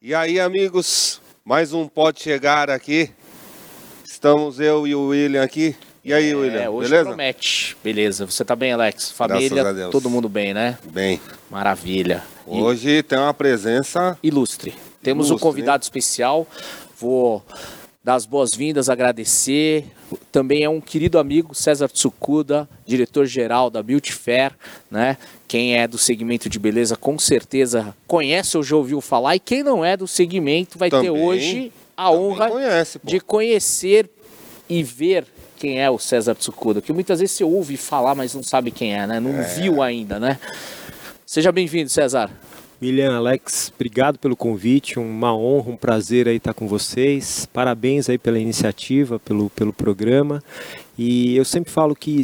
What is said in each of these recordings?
E aí, amigos, mais um pode chegar aqui. Estamos eu e o William aqui. E aí, William, É, hoje beleza? promete. Beleza. Você tá bem, Alex? Graças Família, a Deus. todo mundo bem, né? Bem, Maravilha. E- hoje tem uma presença ilustre. Temos um Ilustre, convidado especial. Vou dar as boas-vindas, agradecer. Também é um querido amigo, César Tsukuda, diretor-geral da Beauty Fair, né? Quem é do segmento de beleza com certeza conhece ou já ouviu falar. E quem não é do segmento vai ter Também- hoje a honra conhece, de conhecer e ver quem é o César Tsukuda. Que muitas vezes você ouve falar, mas não sabe quem é, né? Não viu ainda, né? Seja bem-vindo, César. William, Alex, obrigado pelo convite, uma honra, um prazer aí estar com vocês. Parabéns aí pela iniciativa, pelo, pelo programa. E eu sempre falo que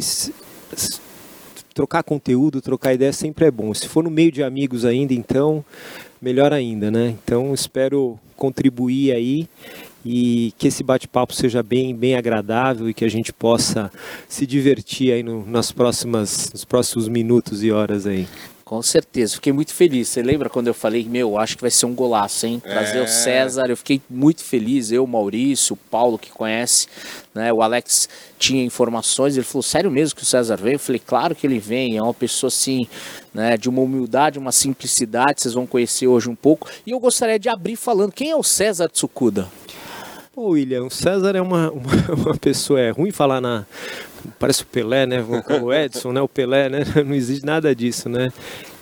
trocar conteúdo, trocar ideia sempre é bom. Se for no meio de amigos ainda, então melhor ainda, né? Então espero contribuir aí e que esse bate-papo seja bem, bem agradável e que a gente possa se divertir aí no, nas próximas, nos próximos minutos e horas aí. Com certeza, fiquei muito feliz. Você lembra quando eu falei, meu, acho que vai ser um golaço, hein? Trazer É. o César, eu fiquei muito feliz. Eu, o Maurício, o Paulo que conhece, né? O Alex tinha informações, ele falou, sério mesmo que o César vem? Eu falei, claro que ele vem, é uma pessoa assim, né? De uma humildade, uma simplicidade, vocês vão conhecer hoje um pouco. E eu gostaria de abrir falando, quem é o César Tsukuda? Pô, William, o César é uma, uma, uma pessoa, é ruim falar na. Parece o Pelé, né? O Edson, né? O Pelé, né? Não existe nada disso, né?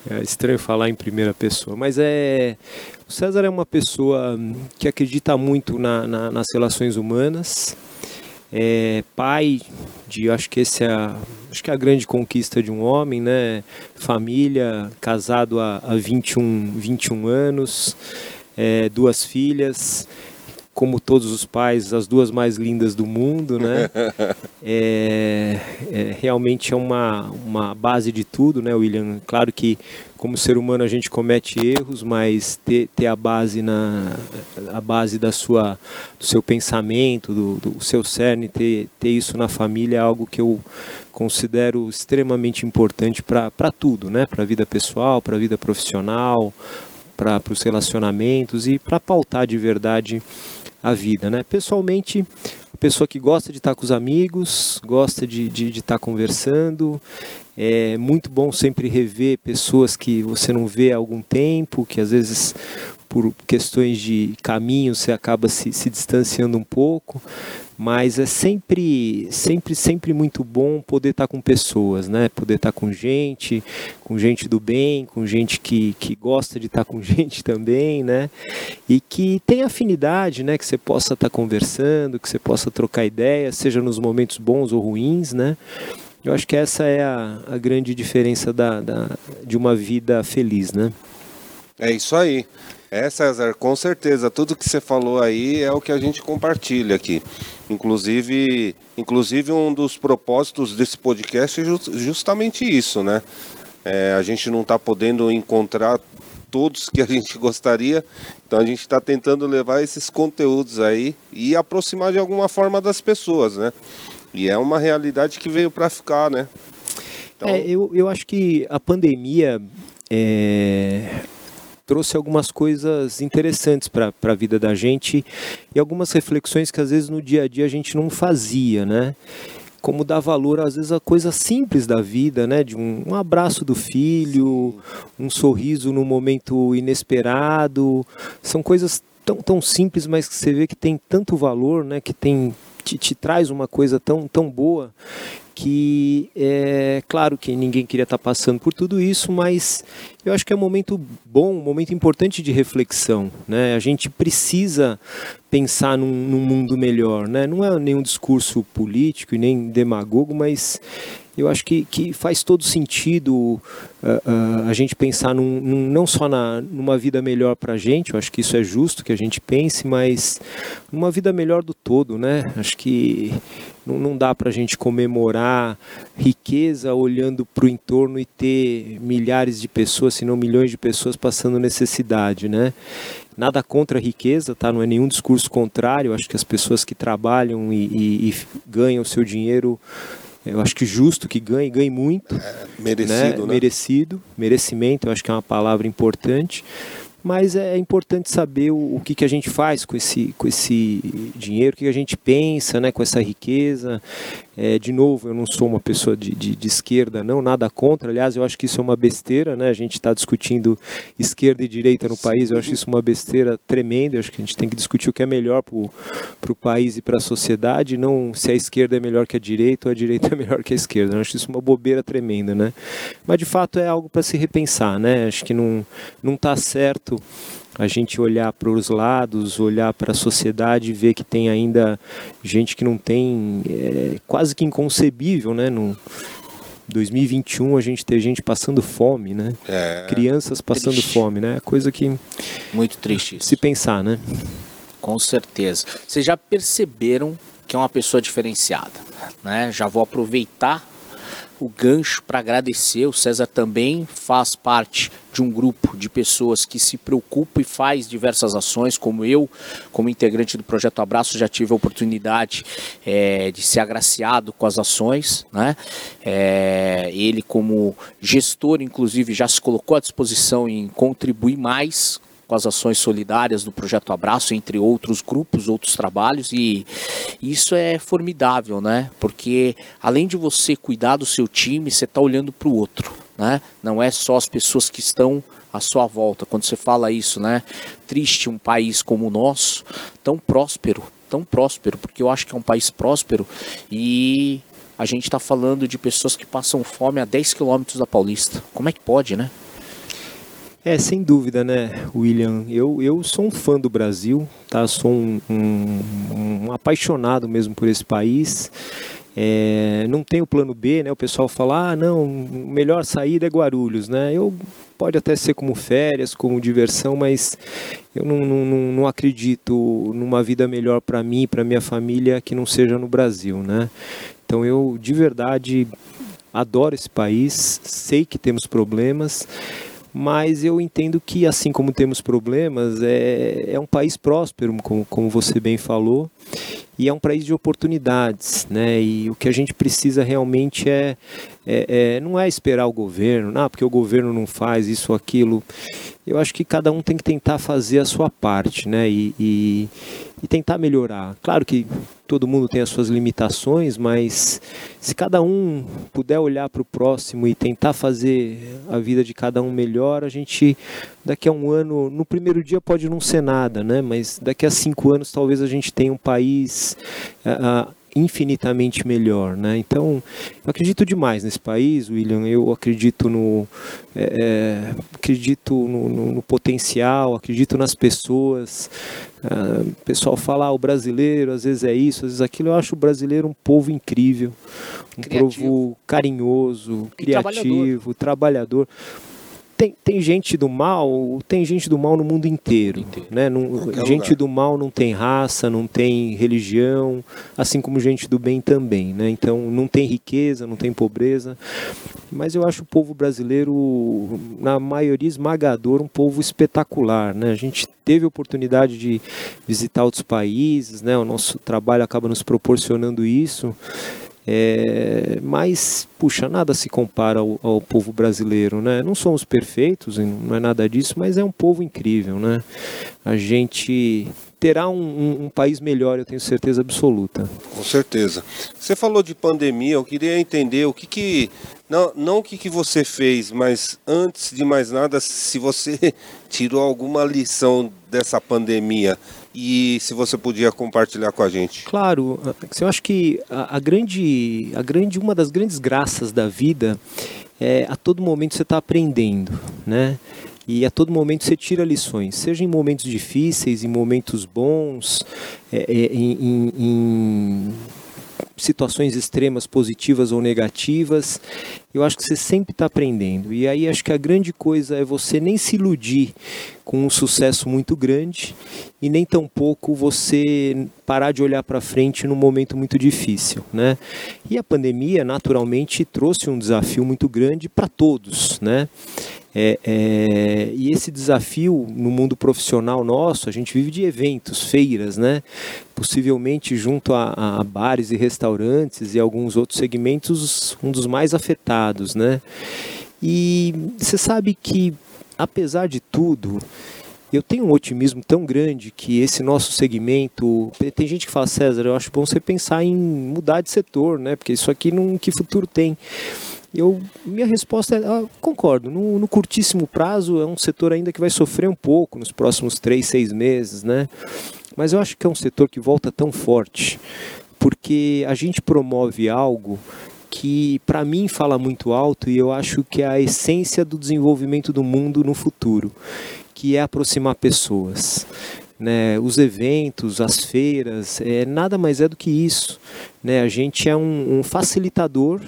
É estranho falar em primeira pessoa. Mas é. O César é uma pessoa que acredita muito na, na- nas relações humanas. É pai de. Acho que esse é a, acho que é a grande conquista de um homem, né? Família, casado há, há 21, 21 anos, é, duas filhas como todos os pais, as duas mais lindas do mundo, né? É, é, realmente é uma, uma base de tudo, né, William? Claro que como ser humano a gente comete erros, mas ter, ter a base na a base da sua do seu pensamento, do, do seu cerne, ter, ter isso na família é algo que eu considero extremamente importante para tudo, né? Para a vida pessoal, para a vida profissional, para os relacionamentos e para pautar de verdade a vida, né? Pessoalmente, pessoa que gosta de estar com os amigos, gosta de de, de estar conversando, é muito bom sempre rever pessoas que você não vê há algum tempo, que às vezes por questões de caminho você acaba se, se distanciando um pouco, mas é sempre, sempre, sempre muito bom poder estar com pessoas, né? Poder estar com gente, com gente do bem, com gente que, que gosta de estar com gente também, né? E que tem afinidade, né? Que você possa estar conversando, que você possa trocar ideias, seja nos momentos bons ou ruins, né? Eu acho que essa é a, a grande diferença da, da, de uma vida feliz, né? É isso aí. É, César, com certeza. Tudo que você falou aí é o que a gente compartilha aqui. Inclusive, inclusive um dos propósitos desse podcast é ju- justamente isso, né? É, a gente não está podendo encontrar todos que a gente gostaria, então a gente está tentando levar esses conteúdos aí e aproximar de alguma forma das pessoas, né? E é uma realidade que veio para ficar, né? Então, É, eu, eu acho que a pandemia é, trouxe algumas coisas interessantes para a vida da gente e algumas reflexões que às vezes no dia a dia a gente não fazia, né? Como dar valor, às vezes, a coisa simples da vida, né? De um, um abraço do filho, um sorriso num momento inesperado. São coisas tão, tão simples, mas que você vê que tem tanto valor, né? Que tem, te, te traz uma coisa tão, tão boa que é claro que ninguém queria estar passando por tudo isso, mas eu acho que é um momento bom, um momento importante de reflexão, né? A gente precisa pensar num, num mundo melhor, né? Não é nenhum discurso político e nem demagogo, mas eu acho que, que faz todo sentido uh, uh, a gente pensar num, num, não só na, numa vida melhor para a gente, eu acho que isso é justo que a gente pense, mas numa vida melhor do todo, né? Acho que não, não dá para a gente comemorar riqueza olhando para o entorno e ter milhares de pessoas, se não milhões de pessoas passando necessidade, né? Nada contra a riqueza, tá? Não é nenhum discurso contrário. Acho que as pessoas que trabalham e, e, e ganham o seu dinheiro eu acho que justo que ganhe, ganhe muito. É, merecido, né? Merecido, merecimento, eu acho que é uma palavra importante. mas é importante saber o, o que, que a gente faz com esse, com esse dinheiro, o que a gente pensa né, com essa riqueza. É, de novo, eu não sou uma pessoa de, de, de, esquerda, não, nada contra. Aliás, eu acho que isso é uma besteira, né? A gente está discutindo esquerda e direita no país, eu acho isso uma besteira tremenda. Eu acho que a gente tem que discutir o que é melhor para o país e para a sociedade, não se a esquerda é melhor que a direita ou a direita é melhor que a esquerda. Eu acho isso uma bobeira tremenda, né? Mas de fato é algo para se repensar, né? Acho que não não está certo a gente olhar para os lados, olhar para a sociedade e ver que tem ainda gente que não tem, é, quase que inconcebível, né? No 2021 a gente ter gente passando fome, né? É, Crianças passando triste. fome, né? Coisa que muito triste. Isso. Se pensar, né? Com certeza. Vocês já perceberam que é uma pessoa diferenciada, né? Já vou aproveitar o gancho para agradecer. O César também faz parte de um grupo de pessoas que se preocupa e faz diversas ações, como eu, como integrante do Projeto Abraço, já tive a oportunidade é, de ser agraciado com as ações. Né? É, ele, como gestor, inclusive, já se colocou à disposição em contribuir mais com as ações solidárias do Projeto Abraço, entre outros grupos, outros trabalhos, e isso é formidável, né? Porque além de você cuidar do seu time, você está olhando para o outro, né? Não é só as pessoas que estão à sua volta. Quando você fala isso, né? Triste um país como o nosso, tão próspero, tão próspero, porque eu acho que é um país próspero e a gente está falando de pessoas que passam fome a 10 quilômetros da Paulista. Como é que pode, né? É, sem dúvida, né, William? Eu, eu sou um fã do Brasil, tá? Sou um, um, um apaixonado mesmo por esse país. É, não tem o plano B, né? O pessoal fala, ah, não, melhor saída é Guarulhos, né? Eu pode até ser como férias, como diversão, mas eu não, não, não acredito numa vida melhor para mim, para minha família, que não seja no Brasil, né? Então eu de verdade adoro esse país, sei que temos problemas mas eu entendo que, assim como temos problemas, é, é um país próspero, como, como você bem falou, e é um país de oportunidades, né? E o que a gente precisa realmente é, é, é, não é esperar o governo, não, porque o governo não faz isso aquilo. Eu acho que cada um tem que tentar fazer a sua parte, né? E, e, e tentar melhorar. Claro que todo mundo tem as suas limitações, mas se cada um puder olhar para o próximo e tentar fazer a vida de cada um melhor, a gente daqui a um ano, no primeiro dia pode não ser nada, né? Mas daqui a cinco anos talvez a gente tenha um país uh, infinitamente melhor, né? Então, eu acredito demais nesse país, William. Eu acredito no, é, é acredito no, no, no, potencial, acredito nas pessoas. Uh, o pessoal fala, ah, o brasileiro às vezes é isso, às vezes aquilo. Eu acho o brasileiro um povo incrível, um criativo. povo carinhoso, criativo, trabalhador. trabalhador tem, tem gente do mal, tem gente do mal no mundo inteiro, inteiro. né? Não, gente lugar. do mal não tem raça, não tem religião, assim como gente do bem também, né? Então não tem riqueza, não tem pobreza, mas eu acho o povo brasileiro na maioria esmagador um povo espetacular, né? A gente teve a oportunidade de visitar outros países, né? O nosso trabalho acaba nos proporcionando isso. É, mas, puxa, nada se compara ao, ao, povo brasileiro, né? Não somos perfeitos, não é nada disso, mas é um povo incrível, né? A gente terá um, um, um, país melhor, eu tenho certeza absoluta. Com certeza. Você falou de pandemia, eu queria entender o que que não, não o que, que você fez, mas antes de mais nada, se você tirou alguma lição dessa pandemia e se você podia compartilhar com a gente. Claro, eu acho que a, a grande, a grande, uma das grandes graças da vida é a todo momento você está aprendendo, né? E a todo momento você tira lições, seja em momentos difíceis, em momentos bons, é, é, em, em, em situações extremas, positivas ou negativas, eu acho que você sempre está aprendendo. E aí acho que a grande coisa é você nem se iludir com um sucesso muito grande e nem tampouco você parar de olhar para frente num momento muito difícil, né? E a pandemia naturalmente trouxe um desafio muito grande para todos, né? É, é, e esse desafio no mundo profissional nosso, a gente vive de eventos, feiras, né? Possivelmente junto a, a bares e restaurantes e alguns outros segmentos, um dos mais afetados, né? E você sabe que, apesar de tudo, eu tenho um otimismo tão grande que esse nosso segmento. Tem gente que fala, César, eu acho bom você pensar em mudar de setor, né? Porque isso aqui não. Que futuro tem? Eu, minha resposta é, ah, concordo, no, no, curtíssimo prazo é um setor ainda que vai sofrer um pouco nos próximos três, seis meses, né? Mas eu acho que é um setor que volta tão forte, porque a gente promove algo que para mim fala muito alto e eu acho que é a essência do desenvolvimento do mundo no futuro, que é aproximar pessoas. Né, os eventos, as feiras, é, nada mais é do que isso. Né? A gente é um, um facilitador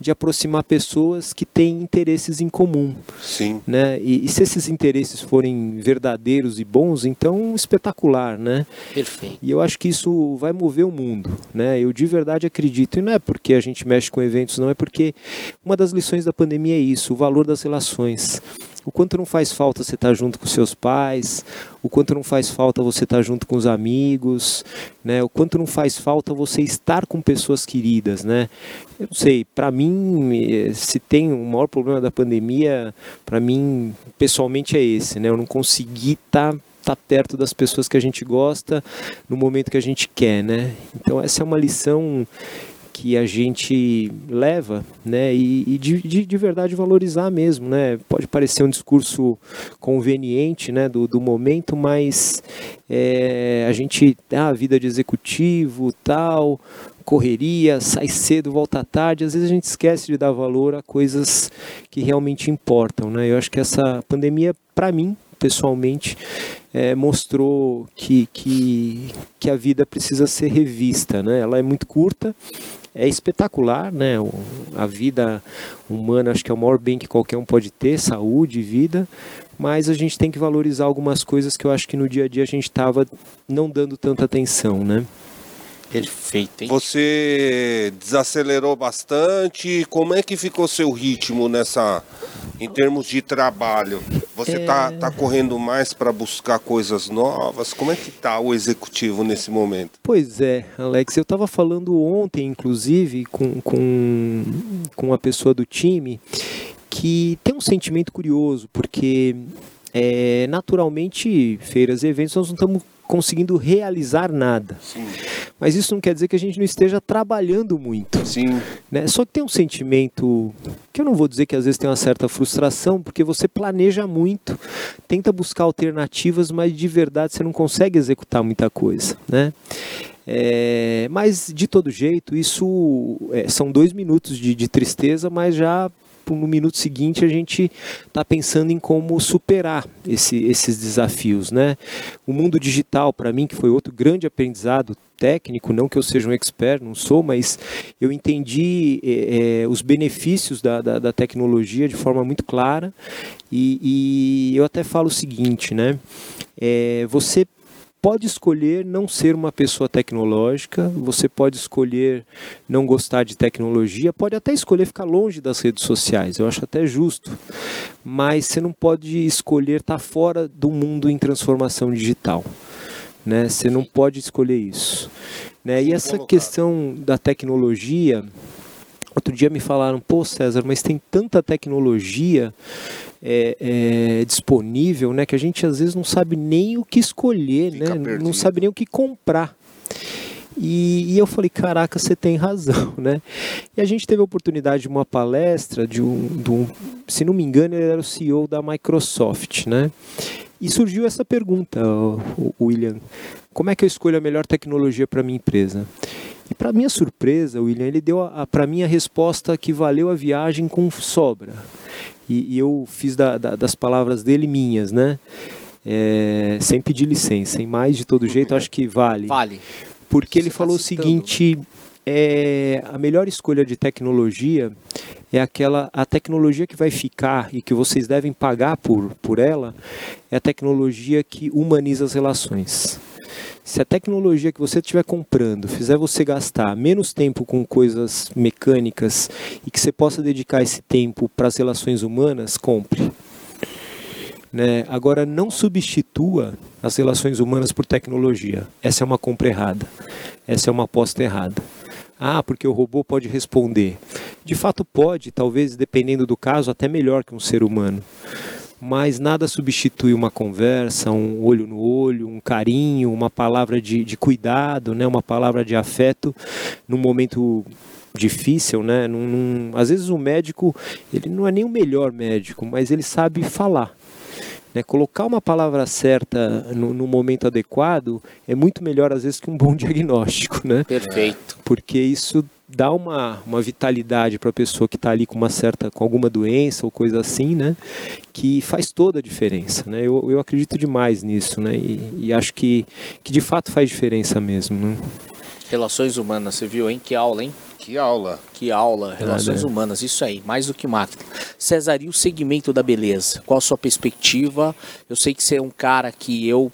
de aproximar pessoas que têm interesses em comum. Sim. Né? E, e, se esses interesses forem verdadeiros e bons, então espetacular, né? Perfeito. E eu acho que isso vai mover o mundo, né? Eu de verdade acredito, e não é porque a gente mexe com eventos, não, é porque uma das lições da pandemia é isso, o valor das relações o quanto não faz falta você estar junto com seus pais, o quanto não faz falta você estar junto com os amigos, né? O quanto não faz falta você estar com pessoas queridas, né? Eu não sei, para mim, se tem o maior problema da pandemia, para mim, pessoalmente é esse, né? Eu não consegui estar tá estar tá perto das pessoas que a gente gosta no momento que a gente quer, né? Então essa é uma lição que a gente leva, né, e, e de, de, de, verdade valorizar mesmo, né, pode parecer um discurso conveniente, né, do, do momento, mas é, a gente, ah, a vida de executivo, tal, correria, sai cedo, volta tarde, às vezes a gente esquece de dar valor a coisas que realmente importam, né, eu acho que essa pandemia, para mim, pessoalmente, é, mostrou que, que, que a vida precisa ser revista. Né? Ela é muito curta, é espetacular, né? A vida humana acho que é o maior bem que qualquer um pode ter, saúde, vida, mas a gente tem que valorizar algumas coisas que eu acho que no dia a dia a gente estava não dando tanta atenção, né? Perfeito, hein? Você desacelerou bastante. Como é que ficou seu ritmo nessa, em termos de trabalho? Você está é... tá correndo mais para buscar coisas novas? Como é que está o executivo nesse momento? Pois é, Alex. Eu estava falando ontem, inclusive, com, com, com uma pessoa do time que tem um sentimento curioso, porque é, naturalmente, feiras e eventos, nós não estamos conseguindo realizar nada. Sim. Mas isso não quer dizer que a gente não esteja trabalhando muito. Sim. Né? Só que tem um sentimento que eu não vou dizer que às vezes tem uma certa frustração, porque você planeja muito, tenta buscar alternativas, mas de verdade você não consegue executar muita coisa. Né? É, mas de todo jeito, isso é, são dois minutos de, de tristeza, mas já no minuto seguinte a gente está pensando em como superar esse, esses desafios. Né? O mundo digital, para mim, que foi outro grande aprendizado técnico, não que eu seja um expert, não sou, mas eu entendi é, os benefícios da, da, da, tecnologia de forma muito clara e, e eu até falo o seguinte, né? É, você pode escolher não ser uma pessoa tecnológica, você pode escolher não gostar de tecnologia, pode até escolher ficar longe das redes sociais, eu acho até justo, mas você não pode escolher estar fora do mundo em transformação digital. Né? Você não pode escolher isso. Né? E essa questão da tecnologia, outro dia me falaram, pô César, mas tem tanta tecnologia é, é, disponível, né, que a gente às vezes não sabe nem o que escolher, Fica né, não sabe nem o que comprar. E, e, eu falei, caraca, você tem razão, né? E a gente teve a oportunidade de uma palestra de um, de um, se não me engano, ele era o CEO da Microsoft, né? E surgiu essa pergunta, William, como é que eu escolho a melhor tecnologia para minha empresa? E para minha surpresa, William, ele deu para mim a resposta que valeu a viagem com sobra e, e eu fiz da, da, das palavras dele minhas, né? É, sem pedir licença, em mais de todo jeito, acho que vale. Vale. Porque ele falou o seguinte: é, a melhor escolha de tecnologia é aquela a tecnologia que vai ficar e que vocês devem pagar por, por ela é a tecnologia que humaniza as relações. Se a tecnologia que você estiver comprando fizer você gastar menos tempo com coisas mecânicas e que você possa dedicar esse tempo para as relações humanas, compre. Né? Agora, não substitua as relações humanas por tecnologia. Essa é uma compra errada. Essa é uma aposta errada. Ah, porque o robô pode responder. De fato, pode, talvez, dependendo do caso, até melhor que um ser humano mas nada substitui uma conversa, um olho no olho, um carinho, uma palavra de, de cuidado, né? uma palavra de afeto num momento difícil, né? Num, num, às vezes o médico, ele não é nem o melhor médico, mas ele sabe falar. Né? Colocar uma palavra certa no, no, momento adequado é muito melhor às vezes que um bom diagnóstico, né? Perfeito. Porque isso dá uma, uma vitalidade para a pessoa que está ali com uma certa com alguma doença ou coisa assim, né? Que faz toda a diferença, né? Eu, eu acredito demais nisso, né? E, e acho que, que de fato faz diferença mesmo, né? Relações humanas, você viu, hein? Que aula, hein? Que aula. Que aula, relações humanas, isso aí, mais do que máquina. César, e o segmento da beleza? Qual a sua perspectiva? Eu sei que você é um cara que eu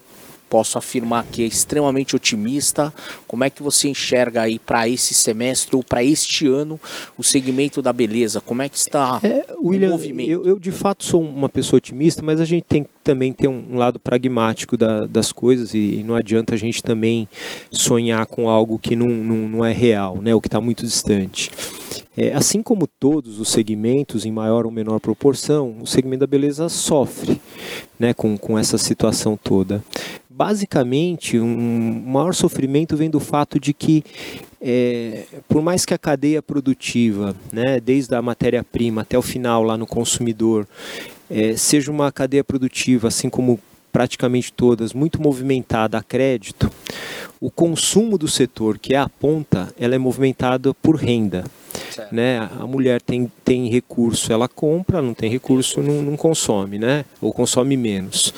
posso afirmar que é extremamente otimista. Como é que você enxerga aí para esse semestre ou para este ano o segmento da beleza? Como é que está é, William, o movimento? Eu, eu, de fato sou uma pessoa otimista, mas a gente tem também ter um lado pragmático da, das coisas e não adianta a gente também sonhar com algo que não, não, não é real, né, o que está muito distante. É, assim como todos os segmentos, em maior ou menor proporção, o segmento da beleza sofre né, com, com essa situação toda basicamente, um maior sofrimento vem do fato de que, é, por mais que a cadeia produtiva, né, desde a matéria-prima até o final lá no consumidor, é, seja uma cadeia produtiva, assim como praticamente todas, muito movimentada a crédito, o consumo do setor, que é a ponta, ela é movimentada por renda. Né? A mulher tem, tem recurso, ela compra, não tem recurso, não, não consome, né? ou consome menos.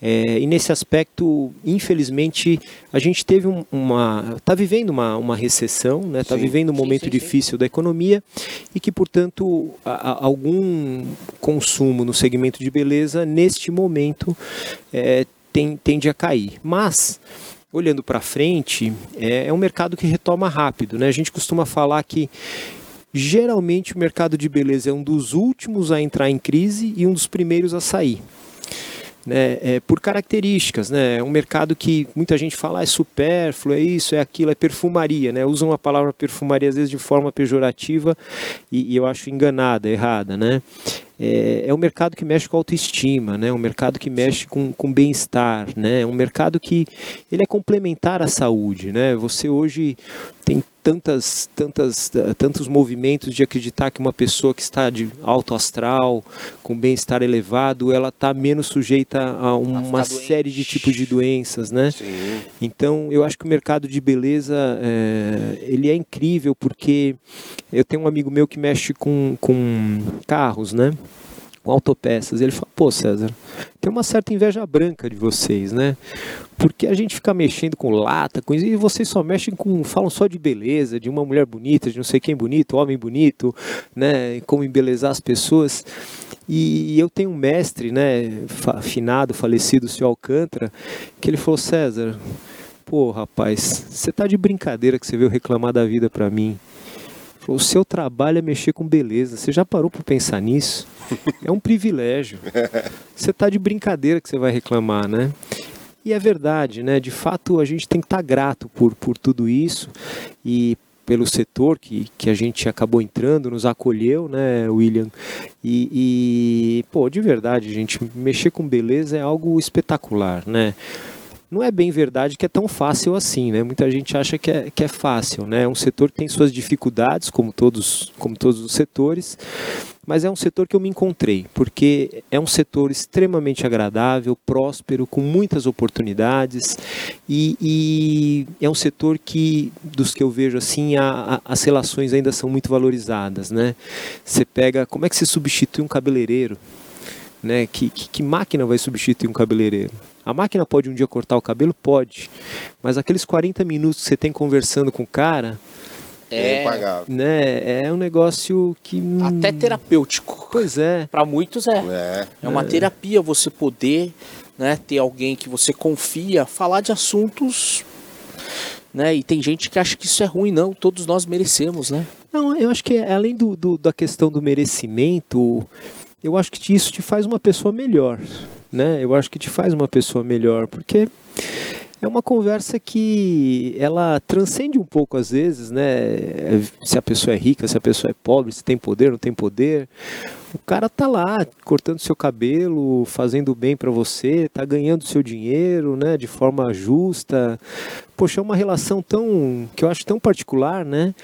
É, e nesse aspecto, infelizmente, a gente teve um, uma. está vivendo uma, uma recessão, está né? Tá vivendo um momento sim, sim, difícil sim. da economia e que, portanto, a, a, algum consumo no segmento de beleza, neste momento, é, tem, tende a cair. Mas olhando para frente, é, é, um mercado que retoma rápido. Né? A gente costuma falar que geralmente o mercado de beleza é um dos últimos a entrar em crise e um dos primeiros a sair né, é, por características. Né? É um mercado que muita gente fala ah, é supérfluo, é isso, é aquilo, é perfumaria. Né? Usam a palavra perfumaria às vezes de forma pejorativa e, e eu acho enganada, errada. Né? É, é um mercado que mexe com autoestima, né? um mercado que mexe com, com bem-estar, né? um mercado que ele é complementar à saúde. Né? Você hoje tem tantas, tantas, tantos movimentos de acreditar que uma pessoa que está de alto astral, com bem-estar elevado, ela está menos sujeita a uma série de tipos de doenças, né? Sim. Então, eu acho que o mercado de beleza é, ele é incrível porque eu tenho um amigo meu que mexe com, com carros, né? Autopeças. Ele fala, pô César, tem uma certa inveja branca de vocês, né? Porque a gente fica mexendo com lata, com e vocês só mexem com, falam só de beleza, de uma mulher bonita, de não sei quem bonito, homem bonito, né? Como embelezar as pessoas. E eu tenho um mestre, né, afinado, falecido, o senhor Alcântara, que ele falou, César, pô rapaz, você tá de brincadeira que você veio reclamar da vida para mim. O seu trabalho é mexer com beleza. Você já parou para pensar nisso? É um privilégio. Você está de brincadeira que você vai reclamar, né? E é verdade, né? De fato, a gente tem que estar tá grato por, por tudo isso e pelo setor que, que a gente acabou entrando, nos acolheu, né, William? E, e, pô, de verdade, gente, mexer com beleza é algo espetacular, né? Não é bem verdade que é tão fácil assim, né? Muita gente acha que é, que é fácil, né? É um setor que tem suas dificuldades, como todos, como todos os setores, mas é um setor que eu me encontrei, porque é um setor extremamente agradável, próspero, com muitas oportunidades e, e é um setor que, dos que eu vejo assim, a, a, as relações ainda são muito valorizadas, né? Você pega, como é que se substitui um cabeleireiro? Né? Que, que, que máquina vai substituir um cabeleireiro? A máquina pode um dia cortar o cabelo? Pode. Mas aqueles 40 minutos que você tem conversando com o cara. É, é né, é um negócio que. Até terapêutico. Pois é. Para muitos é. É, é uma é. terapia você poder né, ter alguém que você confia falar de assuntos. Né, e tem gente que acha que isso é ruim, não. Todos nós merecemos, né? Não, eu acho que é, além do, do, da questão do merecimento, eu acho que isso te faz uma pessoa melhor né? Eu acho que te faz uma pessoa melhor, porque é uma conversa que ela transcende um pouco às vezes, né? Se a pessoa é rica, se a pessoa é pobre, se tem poder, não tem poder. O cara tá lá cortando seu cabelo, fazendo bem para você, tá ganhando seu dinheiro, né, de forma justa. Poxa, é uma relação tão que eu acho tão particular, né?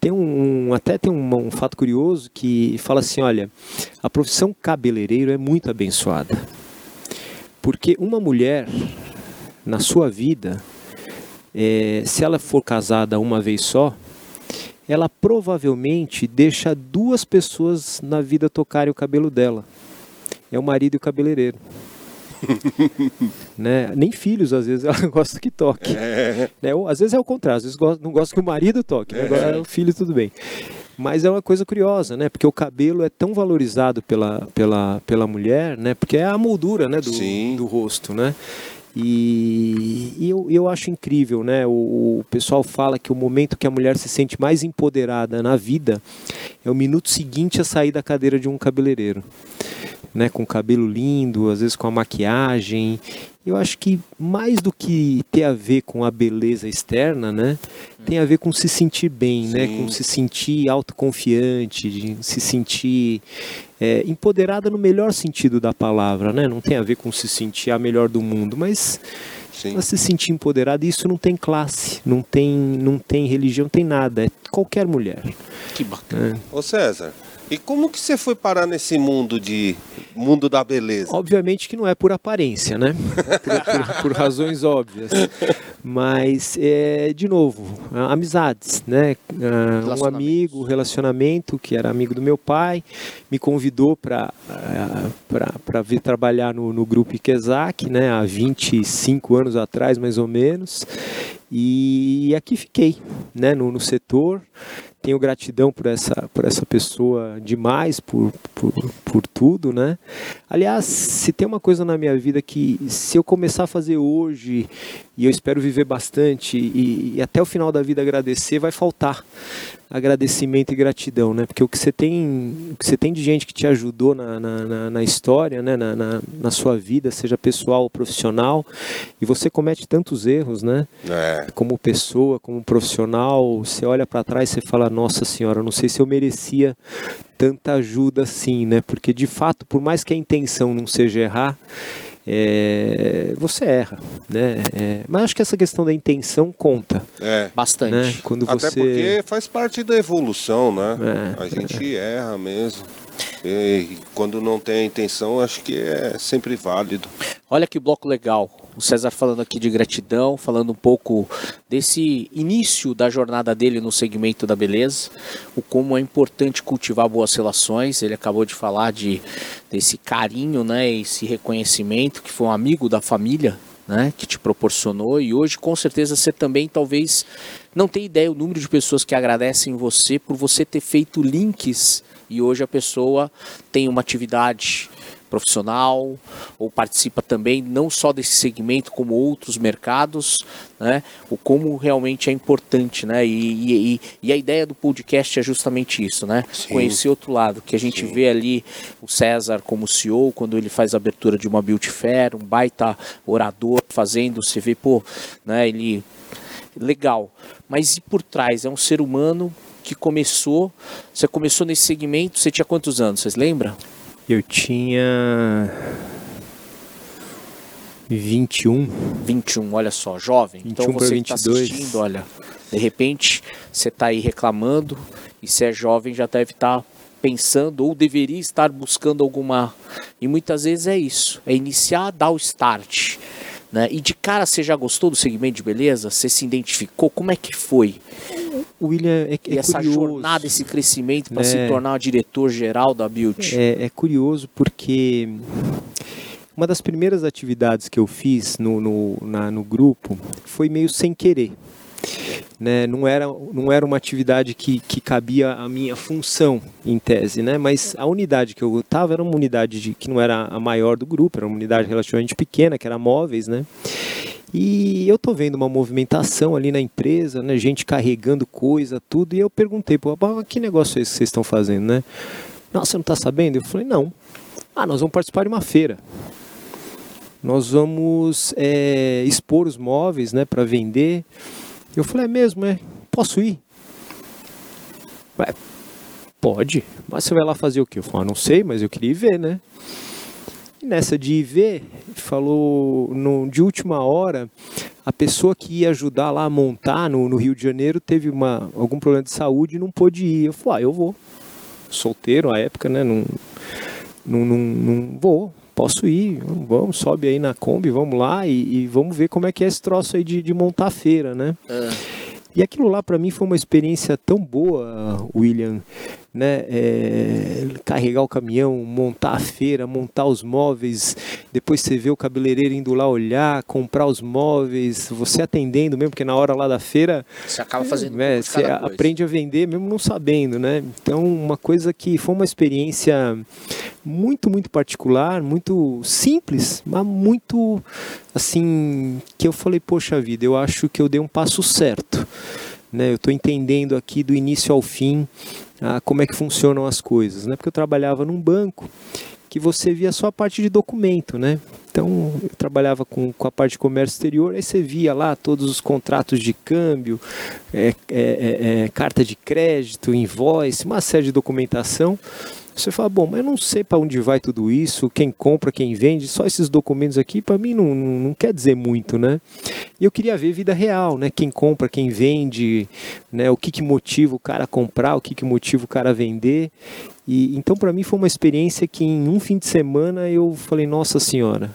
Tem um, até tem um, um fato curioso que fala assim, olha, a profissão cabeleireiro é muito abençoada. Porque uma mulher na sua vida, é, se ela for casada uma vez só, ela provavelmente deixa duas pessoas na vida tocarem o cabelo dela. É o marido e o cabeleireiro. né? Nem filhos, às vezes, ela gosta que toque. É. Né? Ou, às vezes é o contrário, às vezes não gosta que o marido toque. Né? Agora é o filho, tudo bem. Mas é uma coisa curiosa, né? Porque o cabelo é tão valorizado pela, pela, pela mulher, né? Porque é a moldura né? do, do rosto, né? E, e eu, eu acho incrível, né? O, o, pessoal fala que o momento que a mulher se sente mais empoderada na vida é o minuto seguinte a sair da cadeira de um cabeleireiro. Né, com o cabelo lindo, às vezes com a maquiagem. Eu acho que mais do que ter a ver com a beleza externa, né, tem a ver com se sentir bem, né, com se sentir autoconfiante, se sentir é, empoderada no melhor sentido da palavra, né? Não tem a ver com se sentir a melhor do mundo, mas Sim. se sentir empoderada, isso não tem classe, não tem, não tem religião, não tem nada, é qualquer mulher. Que bacana. É. Ô César, e como que você foi parar nesse mundo de mundo da beleza? Obviamente que não é por aparência, né? Por, por, por razões óbvias. Mas, é, de novo, amizades, né? Ah, um amigo, relacionamento, que era amigo do meu pai, me convidou para para vir trabalhar no, no grupo Ikezak, né? Há 25 anos atrás, mais ou menos. E aqui fiquei, né? no, no setor tenho gratidão por essa, por essa pessoa demais, por, por, por tudo, né? Aliás, se tem uma coisa na minha vida que se eu começar a fazer hoje, e eu espero viver bastante, e, e até o final da vida agradecer, vai faltar agradecimento e gratidão, né? Porque o que você tem, o que você tem de gente que te ajudou na, na, na história, né? Na, na, na, sua vida, seja pessoal ou profissional, e você comete tantos erros, né? É. Como pessoa, como profissional, você olha para trás e fala, nossa senhora, não sei se eu merecia tanta ajuda assim, né? Porque de fato, por mais que a intenção não seja errar, é, você erra, né? É, mas acho que essa questão da intenção conta. É. Bastante. Né? Quando você... Até porque faz parte da evolução, né? É, a gente erra mesmo. E quando não tem a intenção, acho que é sempre válido. Olha que bloco legal. O César falando aqui de gratidão, falando um pouco desse início da jornada dele no segmento da beleza, o como é importante cultivar boas relações. Ele acabou de falar de desse carinho, né, esse reconhecimento que foi um amigo da família, né, que te proporcionou e hoje com certeza você também talvez não tem ideia o número de pessoas que agradecem você por você ter feito links e hoje a pessoa tem uma atividade profissional ou participa também não só desse segmento como outros mercados, né? O como realmente é importante, né? E, e, e a ideia do podcast é justamente isso, né? Sim. Conhecer outro lado, que a gente Sim. vê ali o César como CEO quando ele faz a abertura de uma beauty fair, um baita orador fazendo, você vê, pô, né? Ele legal, mas e por trás é um ser humano que começou, você começou nesse segmento, você tinha quantos anos, vocês lembram? Eu tinha 21. 21, olha só, jovem. 21 então você que está assistindo, olha, de repente você está aí reclamando e se é jovem já deve estar tá pensando ou deveria estar buscando alguma. E muitas vezes é isso, é iniciar, dar o start. Né? E de cara você já gostou do segmento de beleza? Você se identificou? Como é que foi? O William é, é e essa curioso, jornada, esse crescimento para se tornar o diretor geral da Beauty? É, é, curioso porque uma das primeiras atividades que eu fiz no, no, na, no grupo foi meio sem querer. Né, não, era, não era uma atividade que, que cabia a minha função em tese, né, mas a unidade que eu estava era uma unidade de, que não era a maior do grupo, era uma unidade relativamente pequena, que era móveis, né, e eu tô vendo uma movimentação ali na empresa, né, gente carregando coisa, tudo, e eu perguntei, pô, que negócio é esse que vocês estão fazendo, né? Nossa, você não está sabendo? Eu falei, não. Ah, nós vamos participar de uma feira. Nós vamos é, expor os móveis, né, para vender. Eu falei, é mesmo, é? Posso ir? Pode. Mas você vai lá fazer o quê? Eu falei, ah, não sei, mas eu queria ir ver, né? E nessa de ir ver, falou no, de última hora, a pessoa que ia ajudar lá a montar no, no Rio de Janeiro teve uma, algum problema de saúde e não pôde ir. Eu falei, ah, eu vou. Solteiro à época, né? Não, não, não, não vou, posso ir, vamos, sobe aí na Kombi, vamos lá e, e, vamos ver como é que é esse troço aí de, de montar a feira, né? É. E aquilo lá para mim foi uma experiência tão boa, William, né? É, carregar o caminhão, montar a feira, montar os móveis, depois você vê o cabeleireiro indo lá olhar, comprar os móveis, você atendendo mesmo, porque na hora lá da feira você acaba fazendo é, você aprende a vender mesmo não sabendo, né? Então uma coisa que foi uma experiência muito muito particular, muito simples, mas muito assim que eu falei poxa vida, eu acho que eu dei um passo certo. Né, eu estou entendendo aqui do início ao fim a como é que funcionam as coisas, né? Porque eu trabalhava num banco que você via só a parte de documento, né? Então eu trabalhava com, com a parte de comércio exterior, aí você via lá todos os contratos de câmbio, é, é, é, é carta de crédito, invoice, uma série de documentação. Você fala, bom, mas eu não sei para onde vai tudo isso, quem compra, quem vende, só esses documentos aqui, para mim não, não quer dizer muito, né? E eu queria ver vida real, né? Quem compra, quem vende, né? O que, que motiva o cara a comprar, o que, que motiva o cara a vender. E, então, para mim, foi uma experiência que em um fim de semana eu falei, nossa senhora,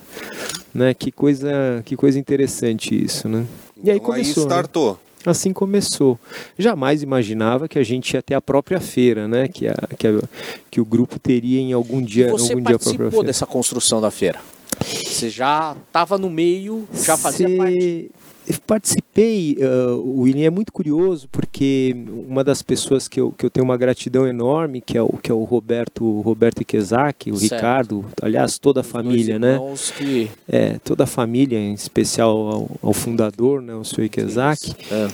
né? Que coisa, que coisa interessante isso, né? E aí então, começou. Aí né? startou. Né? Assim começou. Jamais imaginava que a gente ia ter a própria feira, né? Que, a, que, a, que o grupo teria em algum dia, e você algum dia a própria feira. dessa construção da feira? Você já estava no meio, já fazia parte eu participei, uh, o William é muito curioso porque uma das pessoas que eu, que eu tenho uma gratidão enorme, que é o, que é o Roberto, Roberto Ikezaki, o certo. Ricardo, aliás, toda a família, né? Que... É, toda a família, em especial ao, ao fundador, né, o seu Ikezaki. É.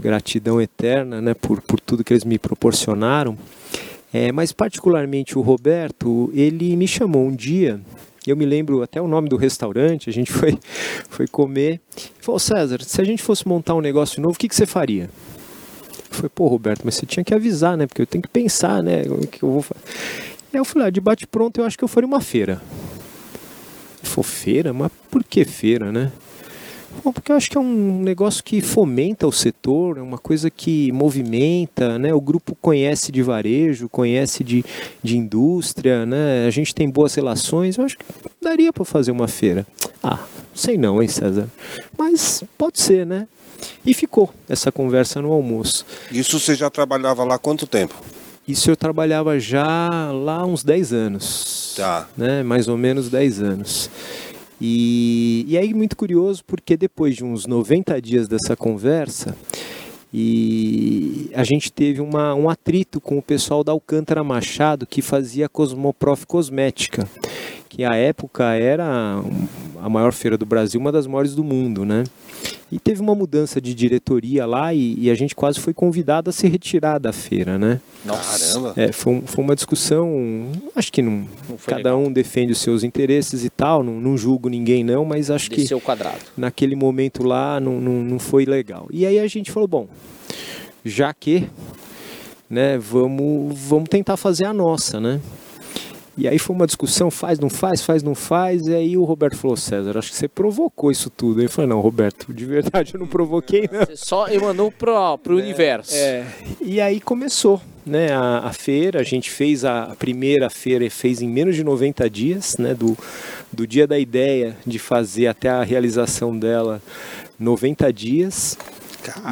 Gratidão eterna, né, por, por tudo que eles me proporcionaram. É, mas particularmente o Roberto, ele me chamou um dia eu me lembro até o nome do restaurante, a gente foi, foi comer. Ele falou, César, se a gente fosse montar um negócio novo, o que, que você faria? Falei, pô, Roberto, mas você tinha que avisar, né? Porque eu tenho que pensar, né? O que eu vou fazer. Aí eu falei, ah, de bate pronto, eu acho que eu faria uma feira. Ele falou, feira? Mas por que feira, né? Bom, porque eu acho que é um negócio que fomenta o setor, é uma coisa que movimenta, né? O grupo conhece de varejo, conhece de, de indústria, né? A gente tem boas relações, eu acho que daria para fazer uma feira. Ah, sei não, hein, César? Mas pode ser, né? E ficou essa conversa no almoço. Isso você já trabalhava lá há quanto tempo? Isso eu trabalhava já lá uns 10 anos. Tá. Né? Mais ou menos 10 anos. E, e aí, muito curioso, porque depois de uns 90 dias dessa conversa, e a gente teve uma, um atrito com o pessoal da Alcântara Machado que fazia Cosmoprof Cosmética, que à época era a maior feira do Brasil, uma das maiores do mundo, né? E teve uma mudança de diretoria lá e, e a gente quase foi convidado a se retirar da feira, né? Nossa. É, foi, foi uma discussão, acho que não, não cada legal. um defende os seus interesses e tal, não, não julgo ninguém não, mas acho que quadrado. naquele momento lá não, não, não foi legal. E aí a gente falou, bom, já que, né, vamos, vamos tentar fazer a nossa, né? E aí foi uma discussão, faz, não faz, faz, não faz. E aí o Roberto falou, César, acho que você provocou isso tudo. Eu falei, não, Roberto, de verdade eu não provoquei, não. Você só emanou pro, pro é, universo. É. E aí começou né, a, a, feira, a gente fez a, a primeira feira, fez em menos de 90 dias, né, do, do dia da ideia de fazer até a realização dela, 90 dias.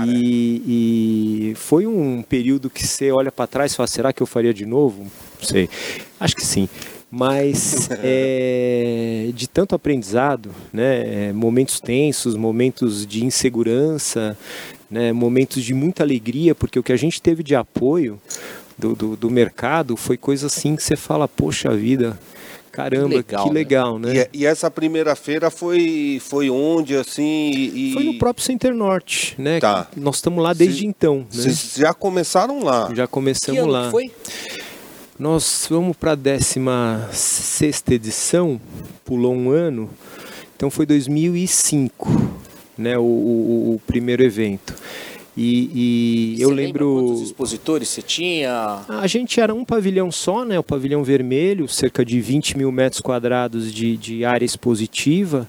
E, e, foi um período que você olha para trás e fala, será que eu faria de novo? Não sei. Acho que sim. Mas é, de tanto aprendizado, né, é, momentos tensos, momentos de insegurança, né, momentos de muita alegria, porque o que a gente teve de apoio do, do, do mercado foi coisa assim que você fala, poxa vida, Caramba, que legal, que legal né? né? E, e, essa primeira feira foi, foi onde, assim? E... Foi no próprio Center Norte, né? Tá. Nós estamos lá desde Cê, então. Vocês né? já começaram lá? Já começamos que lá. foi? Nós vamos para a 16 edição, pulou um ano, então foi 2005, né, o, o, o primeiro evento. E, e eu lembro. Quantos expositores você tinha? A gente era um pavilhão só, né? O pavilhão vermelho, cerca de 20 mil metros quadrados de, de área expositiva.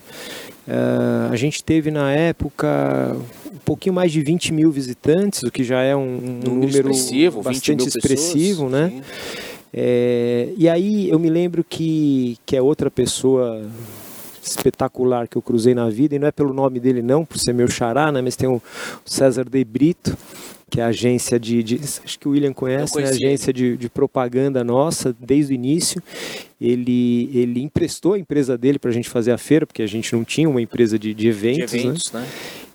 Uh, a gente teve na época um pouquinho mais de 20 mil visitantes, o que já é um, um número, expressivo, bastante expressivo, pessoas, né? É, e aí eu me lembro que, que é outra pessoa espetacular que eu cruzei na vida, e não é pelo nome dele não, por ser meu xará, né, mas tem o César De Brito, que é a agência de, de acho que o William conhece, né, a agência de, de, propaganda nossa desde o início. Ele, ele emprestou a empresa dele para a gente fazer a feira, porque a gente não tinha uma empresa de, de eventos, de eventos né? né?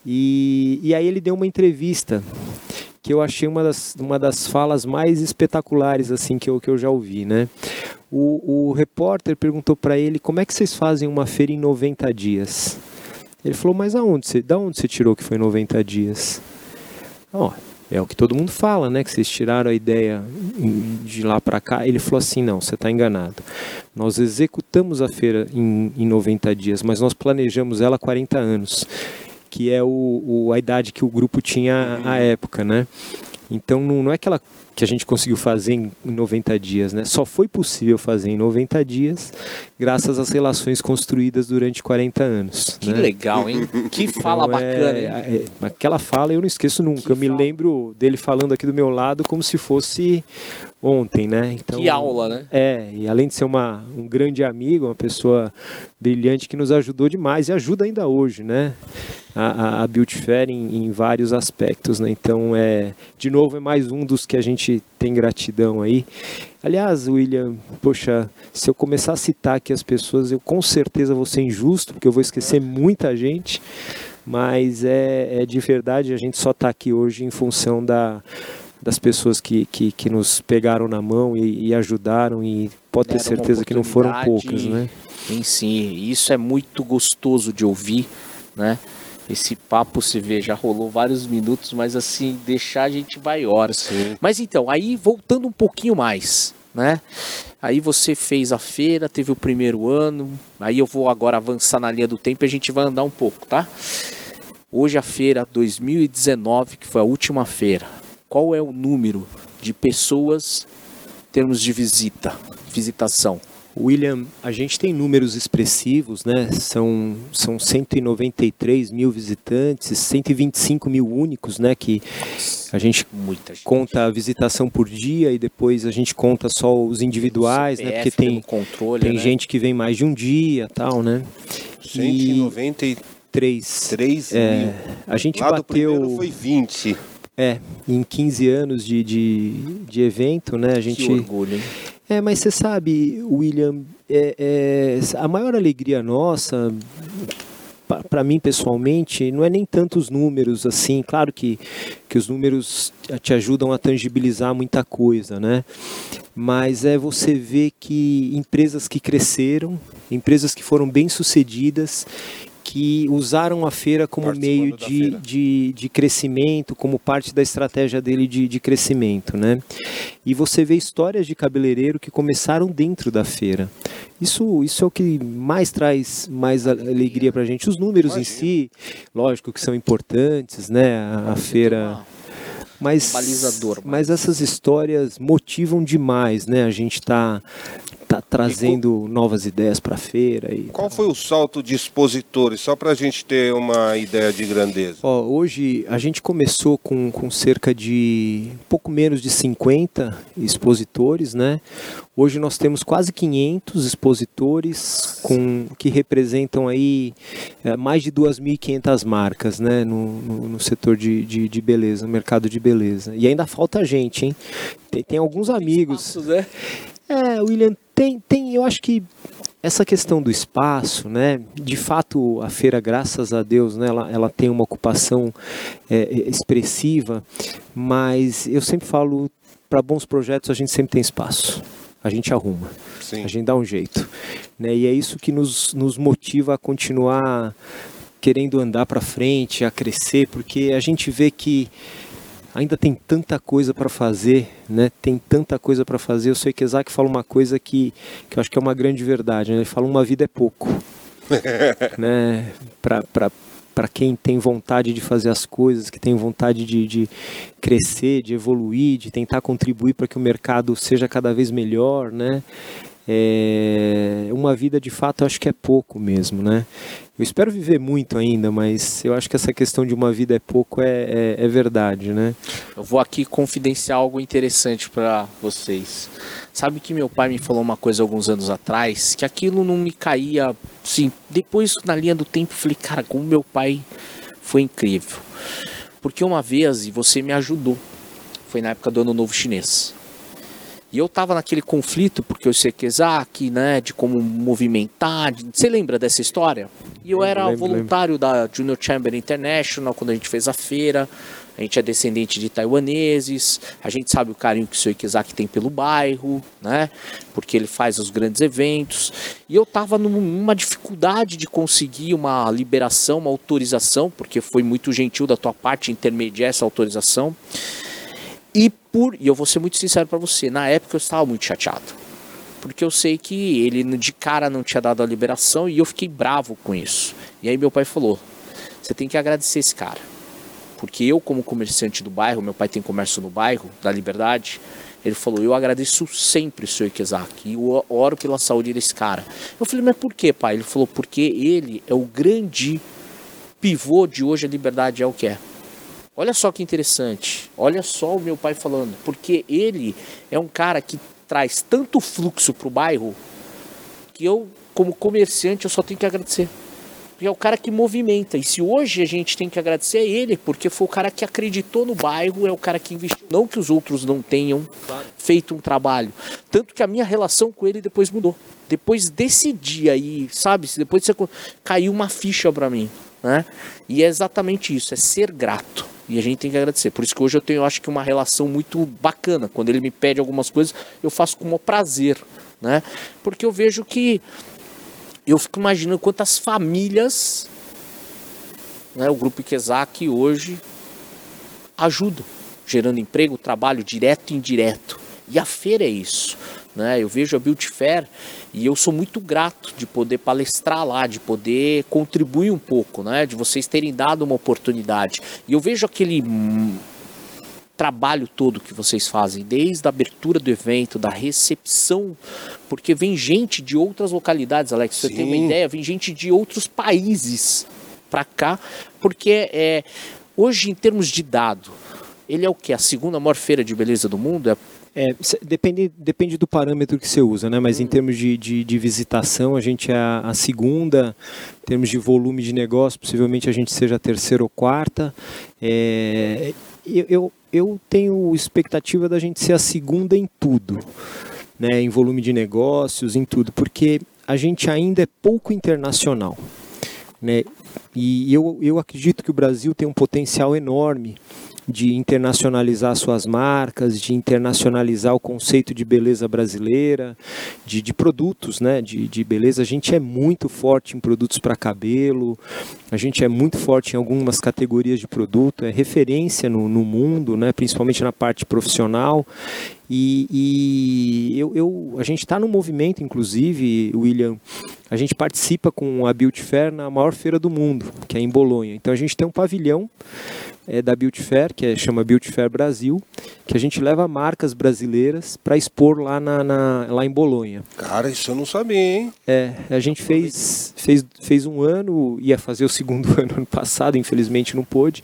E, e aí ele deu uma entrevista que eu achei uma das, uma das falas mais espetaculares assim que eu, que eu já ouvi, né? O, o repórter perguntou para ele como é que vocês fazem uma feira em 90 dias. Ele falou, mas aonde você, da onde você tirou que foi 90 dias? Ó, é o que todo mundo fala, né? Que vocês tiraram a ideia de lá para cá. Ele falou assim: não, você está enganado. Nós executamos a feira em, em 90 dias, mas nós planejamos ela há 40 anos que é o, o, a idade que o grupo tinha à época, né? Então não, não é aquela que a gente conseguiu fazer em 90 dias, né? Só foi possível fazer em 90 dias graças às relações construídas durante 40 anos. Que né? legal, hein? Que fala então, bacana. É, é, aquela fala eu não esqueço nunca. Que eu me fala. lembro dele falando aqui do meu lado como se fosse ontem, né? Então, que aula, né? É, e além de ser uma, um grande amigo, uma pessoa brilhante que nos ajudou demais e ajuda ainda hoje, né? A, a, a Beauty Fair em, em, vários aspectos, né? Então, é, de novo, é mais um dos que a gente tem gratidão aí. Aliás, William, poxa, se eu começar a citar aqui as pessoas, eu com certeza vou ser injusto, porque eu vou esquecer muita gente, mas é, é de verdade, a gente só está aqui hoje em função da das pessoas que, que, que nos pegaram na mão e, e ajudaram e pode ter certeza que não foram poucas, né? Em si, isso é muito gostoso de ouvir, né? Esse papo se vê, já rolou vários minutos, mas assim, deixar a gente vai horas. Sim. Mas então, aí voltando um pouquinho mais, né? Aí você fez a feira, teve o primeiro ano, aí eu vou agora avançar na linha do tempo e a gente vai andar um pouco, tá? Hoje a feira 2019, que foi a última feira, qual é o número de pessoas em termos de visita, visitação? William, a gente tem números expressivos, né? São, são 193 mil visitantes, 125 mil únicos, né? Que a gente, gente, conta a visitação por dia e depois a gente conta só os individuais, CPF, né? Porque tem, controle, tem né? gente que vem mais de um dia tal, né? 193 3 é, mil. A gente Lá bateu. foi 20. É, em 15 anos de, de, de evento, né? A gente. Que orgulho, hein? É, mas você sabe, William, é, é, a maior alegria nossa, para mim pessoalmente, não é nem tanto os números assim. Claro que, que os números te ajudam a tangibilizar muita coisa, né? Mas é você ver que empresas que cresceram, empresas que foram bem sucedidas que usaram a feira como meio de, de, de, crescimento, como parte da estratégia dele de, de crescimento. Né? E você vê histórias de cabeleireiro que começaram dentro da feira. Isso, isso é o que mais traz mais alegria para a gente. Os números Imagina. em si, lógico que são importantes, né? A, a feira mas, mas essas histórias motivam demais, né? A gente está tá trazendo novas ideias para a feira. E Qual foi o salto de expositores, só para a gente ter uma ideia de grandeza? Ó, hoje a gente começou com, com cerca de um pouco menos de 50 expositores, né? Hoje nós temos quase 500 expositores com, que representam aí é, mais de 2.500 marcas né, no, no, no setor de, de, de, beleza, no mercado de beleza. E ainda falta gente, hein? Tem, tem alguns amigos. Espaços, né? É, William, tem, tem, eu acho que essa questão do espaço, né? De fato, a feira, graças a Deus, né? Ela, ela tem uma ocupação é, expressiva, mas eu sempre falo para bons projetos a gente sempre tem espaço, a gente arruma, Sim. a gente dá um jeito, né? E é isso que nos, nos motiva a continuar querendo andar para frente, a crescer, porque a gente vê que ainda tem tanta coisa para fazer, né? Tem tanta coisa para fazer. Eu sei que Isaac fala uma coisa que, que eu acho que é uma grande verdade. Né? Ele fala uma vida é pouco, né? Para para quem tem vontade de fazer as coisas, que tem vontade de, de crescer, de evoluir, de tentar contribuir para que o mercado seja cada vez melhor, né? É, uma vida de fato acho que é pouco mesmo, né? Eu espero viver muito ainda, mas eu acho que essa questão de uma vida é pouco é, é, é verdade, né? Eu vou aqui confidenciar algo interessante para vocês. Sabe que meu pai me falou uma coisa alguns anos atrás, que aquilo não me caía, sim. Depois na linha do tempo falei, cara, como meu pai foi incrível. Porque uma vez você me ajudou. Foi na época do Ano Novo Chinês. E eu tava naquele conflito, porque eu sei que né, de como movimentar. De... Você lembra dessa história? E eu era lembro, voluntário lembro. da Junior Chamber International quando a gente fez a feira. A gente é descendente de taiwaneses, a gente sabe o carinho que o seu Ikizaki tem pelo bairro, né? Porque ele faz os grandes eventos. E eu tava numa dificuldade de conseguir uma liberação, uma autorização, porque foi muito gentil da tua parte intermediar essa autorização. E por, e eu vou ser muito sincero para você, na época eu estava muito chateado. Porque eu sei que ele de cara não tinha dado a liberação e eu fiquei bravo com isso. E aí meu pai falou: "Você tem que agradecer esse cara". Porque eu como comerciante do bairro, meu pai tem comércio no bairro da Liberdade, ele falou: "Eu agradeço sempre o senhor Ikezak e eu oro pela saúde desse cara". Eu falei: "Mas por quê, pai?". Ele falou: "Porque ele é o grande pivô de hoje a Liberdade é o que é". Olha só que interessante. Olha só o meu pai falando. Porque ele é um cara que traz tanto fluxo para o bairro que eu, como comerciante, eu só tenho que agradecer. Porque é o cara que movimenta. E se hoje a gente tem que agradecer a ele, porque foi o cara que acreditou no bairro, é o cara que investiu. Não que os outros não tenham feito um trabalho. Tanto que a minha relação com ele depois mudou. Depois desse dia aí, sabe? Depois você caiu uma ficha para mim. Né? E é exatamente isso, é ser grato. E a gente tem que agradecer. Por isso que hoje eu tenho, eu acho que uma relação muito bacana. Quando ele me pede algumas coisas, eu faço com o prazer, né? Porque eu vejo que eu fico imaginando quantas famílias, né, o grupo Ikezak hoje ajuda, gerando emprego, trabalho direto e indireto. E a feira é isso. Né? Eu vejo a Beauty Fair e eu sou muito grato de poder palestrar lá, de poder contribuir um pouco, né? de vocês terem dado uma oportunidade. E eu vejo aquele hum, trabalho todo que vocês fazem, desde a abertura do evento, da recepção, porque vem gente de outras localidades, Alex, você tem uma ideia, vem gente de outros países para cá, porque é, hoje em termos de dado, ele é o que? A segunda maior feira de beleza do mundo? É é, depende, depende do parâmetro que você usa, né? mas em termos de, de, de visitação, a gente é a, a, segunda, em termos de volume de negócio, possivelmente a gente seja a terceira ou quarta. É, eu, eu tenho expectativa da gente ser a segunda em tudo, né? em volume de negócios, em tudo, porque a gente ainda é pouco internacional. Né? E eu, eu acredito que o Brasil tem um potencial enorme de internacionalizar suas marcas, de internacionalizar o conceito de beleza brasileira, de, de produtos né, de, de beleza. A gente é muito forte em produtos para cabelo, a gente é muito forte em algumas categorias de produto, é referência no, no mundo, né, principalmente na parte profissional. E, e eu, eu, a gente está no movimento, inclusive, William, a gente participa com a Beauty Fair na maior feira do mundo, que é em Bolonha. Então a gente tem um pavilhão é, da Beauty Fair, que é, chama Beauty Fair Brasil, que a gente leva marcas brasileiras para expor lá, na, na, lá em Bolonha. Cara, isso eu não sabia, hein? É, a gente fez, fez, fez um ano, ia fazer o segundo ano ano passado, infelizmente não pôde,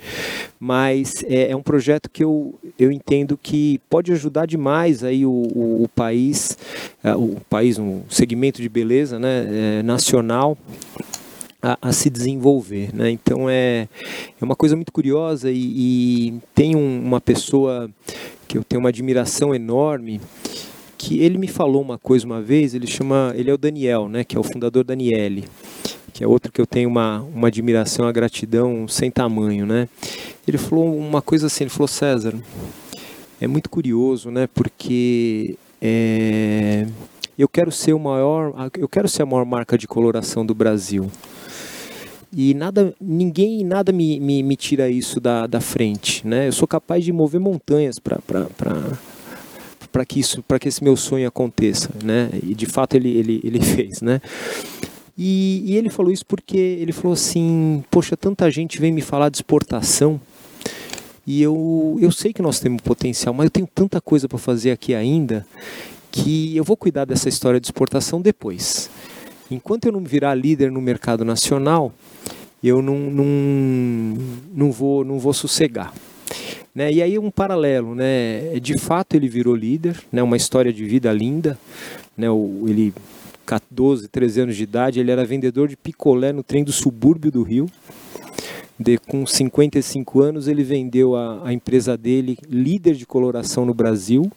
mas é, é um projeto que eu, eu entendo que pode ajudar demais aí o, o, o país, é, o país, um segmento de beleza né, é, nacional a, a, se desenvolver. Né? Então é, é uma coisa muito curiosa e, e tem um, uma pessoa que eu tenho uma admiração enorme que ele me falou uma coisa uma vez, ele chama, ele é o Daniel, né, que é o fundador da Aniele, que é outro que eu tenho uma, uma admiração, uma gratidão sem tamanho, né? Ele falou uma coisa assim, ele falou, César, é muito curioso, né, porque é, eu quero ser o maior, eu quero ser a maior marca de coloração do Brasil e nada, ninguém nada me, me, me tira isso da, da frente, né? Eu sou capaz de mover montanhas para para que isso, para que esse meu sonho aconteça, né? E de fato ele, ele, ele fez, né? E, e ele falou isso porque ele falou assim: Poxa, tanta gente vem me falar de exportação. E eu, eu sei que nós temos potencial, mas eu tenho tanta coisa para fazer aqui ainda que eu vou cuidar dessa história de exportação depois. Enquanto eu não virar líder no mercado nacional, eu não, não, não, vou, não vou sossegar. Né? E aí um paralelo, né? De fato ele virou líder, né? Uma história de vida linda, né? Ele 12, 13 anos de idade, ele era vendedor de picolé no trem do subúrbio do Rio. De, com 55 anos, ele vendeu a, a empresa dele, líder de coloração no Brasil,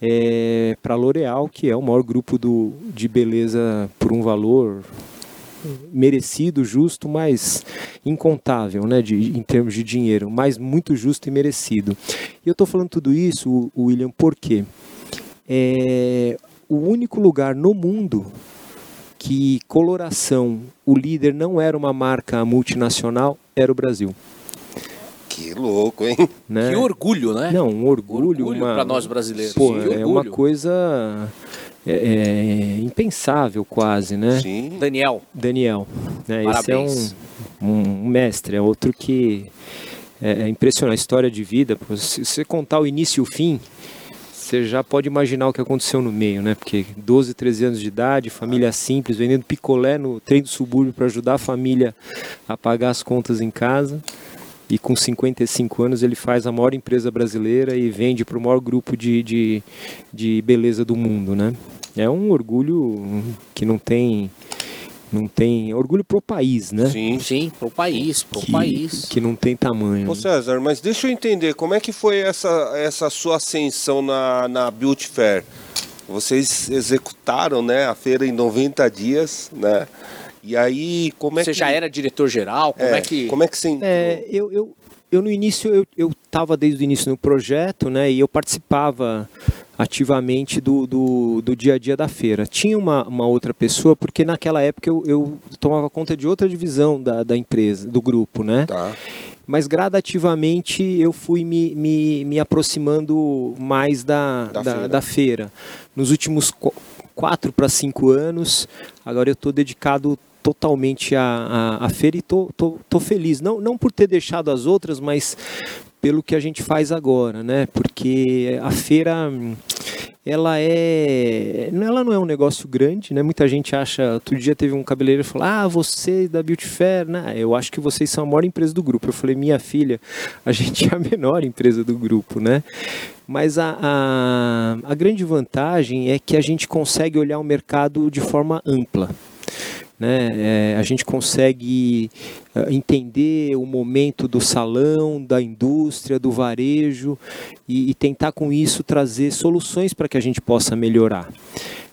é, para a L'Oréal, que é o maior grupo do, de beleza por um valor merecido, justo, mas incontável, né, de, em termos de dinheiro, mas muito justo e merecido. E eu estou falando tudo isso, William, porque é o único lugar no mundo que coloração, o líder não era uma marca multinacional, era o Brasil. Que louco, hein? Né? Que orgulho, né? Não, um orgulho. orgulho para nós brasileiros. Pô, é uma coisa é, é, impensável quase, né? Sim. Daniel. Daniel. Né? Esse é um, um, mestre, é outro que é, é impressionante. A história de vida, se você contar o início e o fim, você já pode imaginar o que aconteceu no meio, né? Porque 12, 13 anos de idade, família simples, vendendo picolé no trem do subúrbio para ajudar a família a pagar as contas em casa. E com 55 anos ele faz a maior empresa brasileira e vende para o maior grupo de, de, de beleza do mundo, né? é um orgulho que não tem não tem orgulho pro país, né? Sim, sim, pro país, pro que, país. Que não tem tamanho. Ô César, mas deixa eu entender, como é que foi essa, essa sua ascensão na, na Beauty Fair? Vocês executaram, né, a feira em 90 dias, né? E aí, como é você que... Você já era diretor-geral? Como é, é, que... Como é que você... É, eu, eu, eu no início, eu estava desde o início no projeto, né? E eu participava ativamente do, do, do, dia a dia da feira. Tinha uma, uma outra pessoa, porque naquela época eu, eu tomava conta de outra divisão da, da empresa, do grupo, né? Tá. Mas gradativamente eu fui me, me, me aproximando mais da, da, da, feira. da feira. Nos últimos quatro para cinco anos, agora eu estou dedicado totalmente à, à, à, feira e tô feliz. Não, não por ter deixado as outras, mas pelo que a gente faz agora, né? Porque a feira ela é ela não é um negócio grande, né? Muita gente acha, outro dia teve um cabeleireiro falou: "Ah, você da Beauty Fair, né? Eu acho que vocês são a maior empresa do grupo". Eu falei: "Minha filha, a gente é a menor empresa do grupo, né?" Mas a, a, a grande vantagem é que a gente consegue olhar o mercado de forma ampla. Né? É, a gente consegue uh, entender o momento do salão, da indústria, do varejo e, e tentar com isso trazer soluções para que a gente possa melhorar.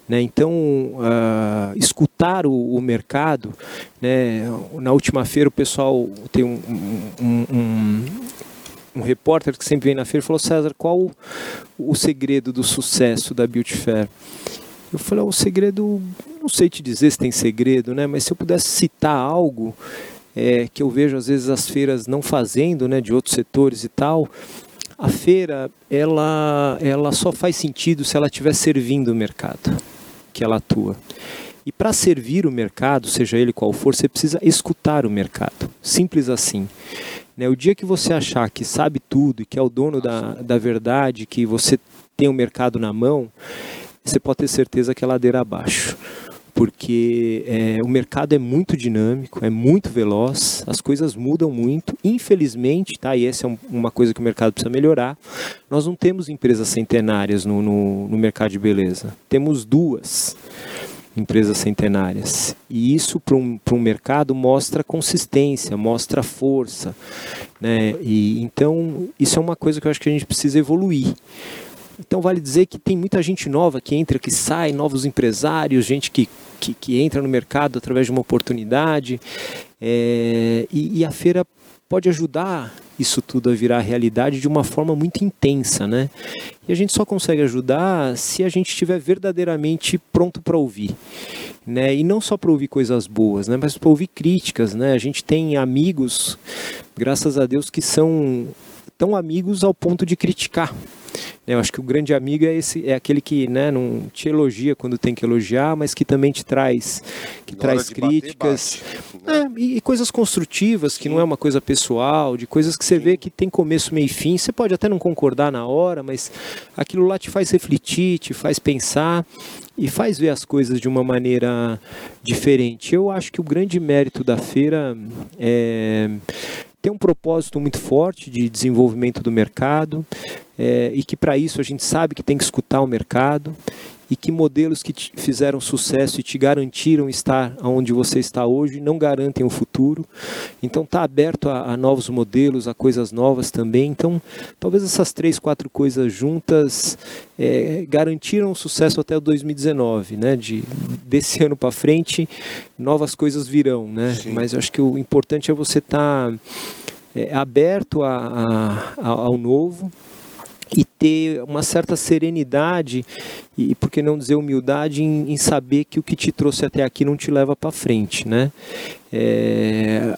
Né? Então, uh, escutar o, o, mercado. Né? Na última feira, o pessoal tem um, um, um, um repórter que sempre vem na feira falou: César, qual o, o segredo do sucesso da Beauty Fair? Eu falei: o segredo não sei te dizer se tem segredo, né? Mas se eu pudesse citar algo é, que eu vejo às vezes as feiras não fazendo, né, de outros setores e tal, a feira ela ela só faz sentido se ela estiver servindo o mercado que ela atua. E para servir o mercado, seja ele qual for, você precisa escutar o mercado. Simples assim. Né? O dia que você achar que sabe tudo e que é o dono da, da verdade, que você tem o mercado na mão, você pode ter certeza que é ladeira abaixo porque é, o mercado é muito dinâmico, é muito veloz, as coisas mudam muito. Infelizmente, tá? E essa é um, uma coisa que o mercado precisa melhorar. Nós não temos empresas centenárias no, no, no mercado de beleza. Temos duas empresas centenárias. E isso para um, um mercado mostra consistência, mostra força. Né? E, então, isso é uma coisa que eu acho que a gente precisa evoluir. Então vale dizer que tem muita gente nova que entra, que sai, novos empresários, gente que, que, que entra no mercado através de uma oportunidade. É, e, e a feira pode ajudar isso tudo a virar realidade de uma forma muito intensa, né? E a gente só consegue ajudar se a gente estiver verdadeiramente pronto para ouvir. Né? E não só para ouvir coisas boas, né? mas para ouvir críticas, né? A gente tem amigos, graças a Deus, que são tão amigos ao ponto de criticar Eu acho que o grande amigo é esse, é aquele que, né, não te elogia quando tem que elogiar, mas que também te traz, que Na traz de bater, críticas, bate, né? É, e, e coisas construtivas, que não é uma coisa pessoal, de coisas que você vê que tem começo, meio e fim. Você pode até não concordar na hora, mas aquilo lá te faz refletir, te faz pensar e faz ver as coisas de uma maneira diferente. Eu acho que o grande mérito da feira é tem um propósito muito forte de desenvolvimento do mercado é, e que para isso a gente sabe que tem que escutar o mercado e que modelos que te fizeram sucesso e te garantiram estar onde você está hoje não garantem o futuro. Então está aberto a, a, novos modelos, a coisas novas também. Então talvez essas três, quatro coisas juntas é, garantiram sucesso até o 2019, né? De desse ano para frente novas coisas virão, né? Sim. Mas eu acho que o importante é você estar tá, é, aberto a, a, ao novo ter uma certa serenidade e por que não dizer humildade em, em, saber que o que te trouxe até aqui não te leva para frente, né? É,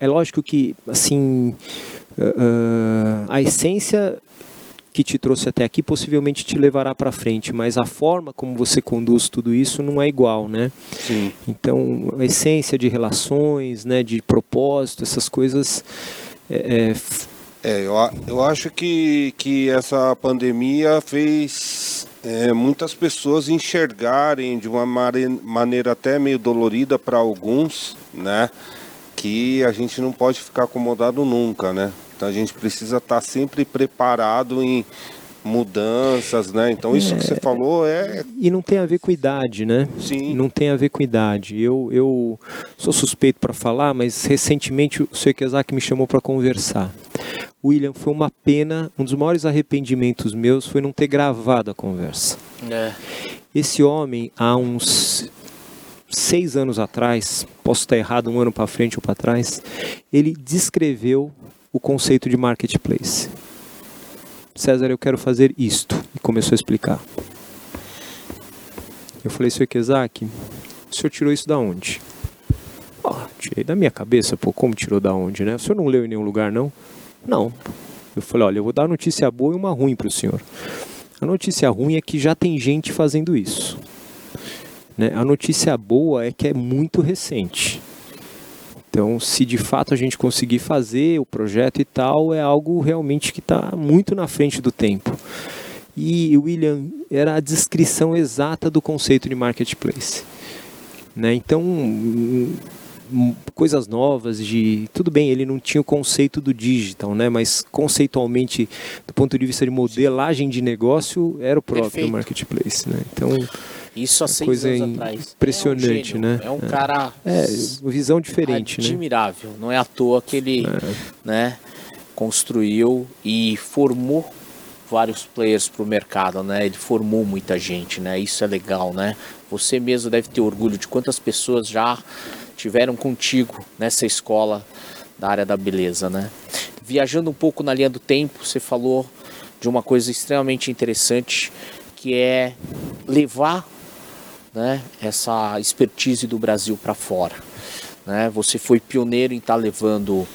é, lógico que assim a essência que te trouxe até aqui possivelmente te levará para frente, mas a forma como você conduz tudo isso não é igual, né? Sim. Então a essência de relações, né, de propósito, essas coisas é, é, é, eu, eu acho que, que essa pandemia fez é, muitas pessoas enxergarem de uma maneira até meio dolorida para alguns, né? Que a gente não pode ficar acomodado nunca, né? Então a gente precisa estar tá sempre preparado em mudanças, né? Então isso é, que você falou é e não tem a ver com idade, né? Sim. Não tem a ver com idade. Eu eu sou suspeito para falar, mas recentemente o Sr. Kezak me chamou para conversar. William, foi uma pena, um dos maiores arrependimentos meus foi não ter gravado a conversa. É. Esse homem, há uns seis anos atrás, posso estar errado um ano para frente ou para trás, ele descreveu o conceito de marketplace. César, eu quero fazer isto. E começou a explicar. Eu falei, Sr. Kezak, o senhor tirou isso da onde? Oh, tirei da minha cabeça, pô, como tirou da onde, né? O senhor não leu em nenhum lugar, não? Não. Eu falei, olha, eu vou dar notícia boa e uma ruim para o senhor. A notícia ruim é que já tem gente fazendo isso. Né? A notícia boa é que é muito recente. Então, se de fato a gente conseguir fazer o projeto e tal, é algo realmente que está muito na frente do tempo. E William era a descrição exata do conceito de marketplace. Né? Então, coisas novas de tudo bem ele não tinha o conceito do digital né mas conceitualmente do ponto de vista de modelagem de negócio era o próprio Perfeito. marketplace né então isso há é seis coisa anos atrás impressionante é um né é um cara é visão diferente admirável né? não é à toa que ele É. né construiu e formou vários players para o mercado, né? Ele formou muita gente, né? Isso é legal, né? Você mesmo deve ter orgulho de quantas pessoas já tiveram contigo nessa escola da área da beleza, né? Viajando um pouco na linha do tempo, você falou de uma coisa extremamente interessante que é levar, né, essa expertise do Brasil para fora, né? Você foi pioneiro em estar tá levando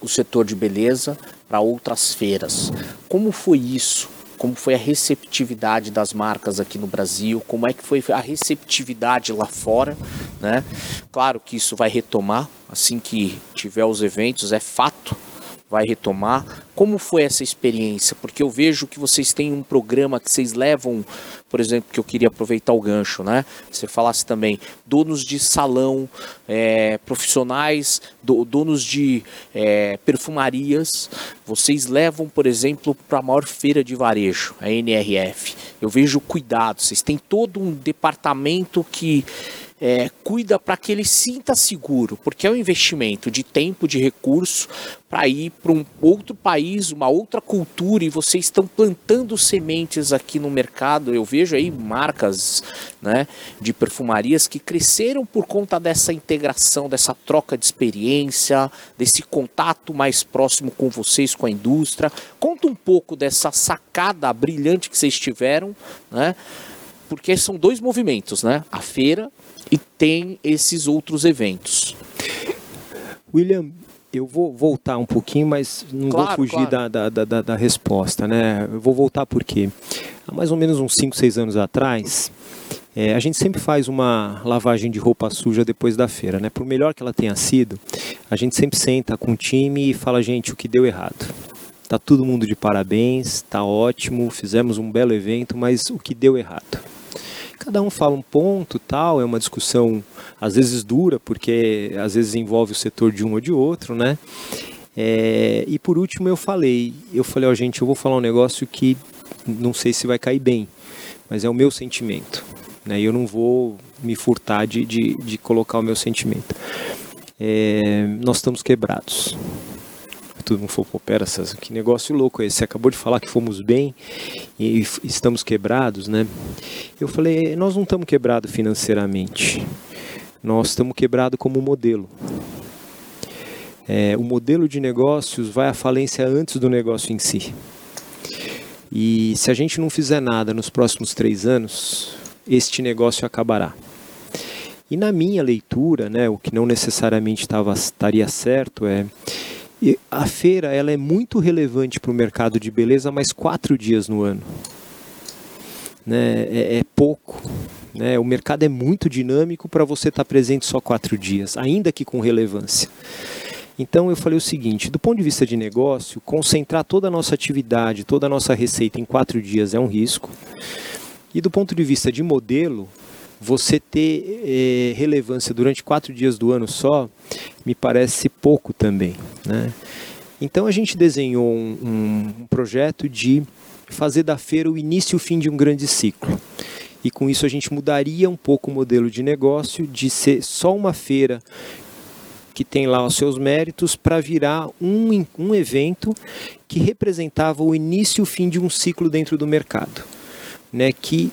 o setor de beleza para outras feiras. Como foi isso? Como foi a receptividade das marcas aqui no Brasil? Como é que foi a receptividade lá fora? Né? Claro que isso vai retomar assim que tiver os eventos, é fato vai retomar. Como foi essa experiência? Porque eu vejo que vocês têm um programa que vocês levam, por exemplo, que eu queria aproveitar o gancho, né? Você falasse também, donos de salão, é, profissionais, do, donos de é, perfumarias, vocês levam, por exemplo, para a maior feira de varejo, a NRF. Eu vejo cuidado, vocês têm todo um departamento que é, cuida para que ele sinta seguro, porque é um investimento de tempo, de recurso, para ir para um outro país, uma outra cultura, e vocês estão plantando sementes aqui no mercado. Eu vejo aí marcas né, de perfumarias que cresceram por conta dessa integração, dessa troca de experiência, desse contato mais próximo com vocês, com a indústria. Conta um pouco dessa sacada brilhante que vocês tiveram, né? Porque são dois movimentos, né? A feira e tem esses outros eventos. William, eu vou voltar um pouquinho, mas não Claro, vou fugir claro. da, da, da, da resposta, né? Eu vou voltar porque há mais ou menos uns 5, 6 anos atrás, é, a gente sempre faz uma lavagem de roupa suja depois da feira, né? Por melhor que ela tenha sido, a gente sempre senta com o time e fala, gente, o que deu errado. Tá todo mundo de parabéns, tá ótimo, fizemos um belo evento, mas o que deu errado? Cada um fala um ponto, tal, é uma discussão às vezes dura, porque às vezes envolve o setor de um ou de outro, né? É, e por último eu falei, eu falei, ó gente, eu vou falar um negócio que não sei se vai cair bem, mas é o meu sentimento, né? Eu não vou me furtar de, de, de colocar o meu sentimento. É, nós estamos quebrados. Todo mundo falou, pô, pera, César, que negócio louco é esse? Você acabou de falar que fomos bem e estamos quebrados, né? Eu falei, nós não estamos quebrados financeiramente. Nós estamos quebrados como modelo. É, o modelo de negócios vai à falência antes do negócio em si. E se a gente não fizer nada nos próximos três anos, este negócio acabará. E na minha leitura, né, o que não necessariamente tava, estaria certo é e a feira ela é muito relevante para o mercado de beleza, mas quatro dias no ano. Né? É, é pouco. Né? O mercado é muito dinâmico para você estar presente só quatro dias, ainda que com relevância. Então eu falei o seguinte: do ponto de vista de negócio, concentrar toda a nossa atividade, toda a nossa receita em quatro dias é um risco. E do ponto de vista de modelo, você ter eh, relevância durante quatro dias do ano só, me parece pouco também. Né? Então a gente desenhou um, um- um projeto de fazer da feira o início e o fim de um grande ciclo. E com isso a gente mudaria um pouco o modelo de negócio de ser só uma feira que tem lá os seus méritos para virar um, um evento que representava o início e o fim de um ciclo dentro do mercado. Né, que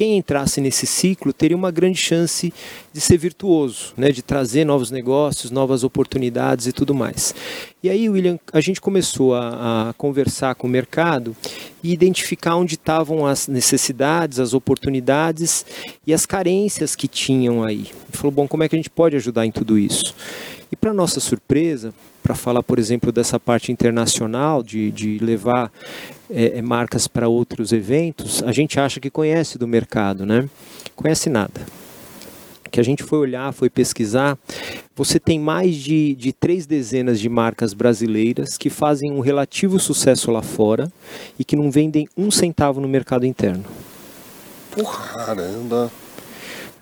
quem entrasse nesse ciclo teria uma grande chance de ser virtuoso, né, de trazer novos negócios, novas oportunidades e tudo mais. E aí, William, a gente começou a, a conversar com o mercado e identificar onde estavam as necessidades, as oportunidades e as carências que tinham aí. E falou, bom, como é que a gente pode ajudar em tudo isso? E para nossa surpresa, para falar, por exemplo, dessa parte internacional, de, de levar é, é, marcas para outros eventos, a gente acha que conhece do mercado, né? Conhece nada. Que a gente foi olhar, foi pesquisar, você tem mais de, de três dezenas de marcas brasileiras que fazem um relativo sucesso lá fora e que não vendem um centavo no mercado interno. Caramba.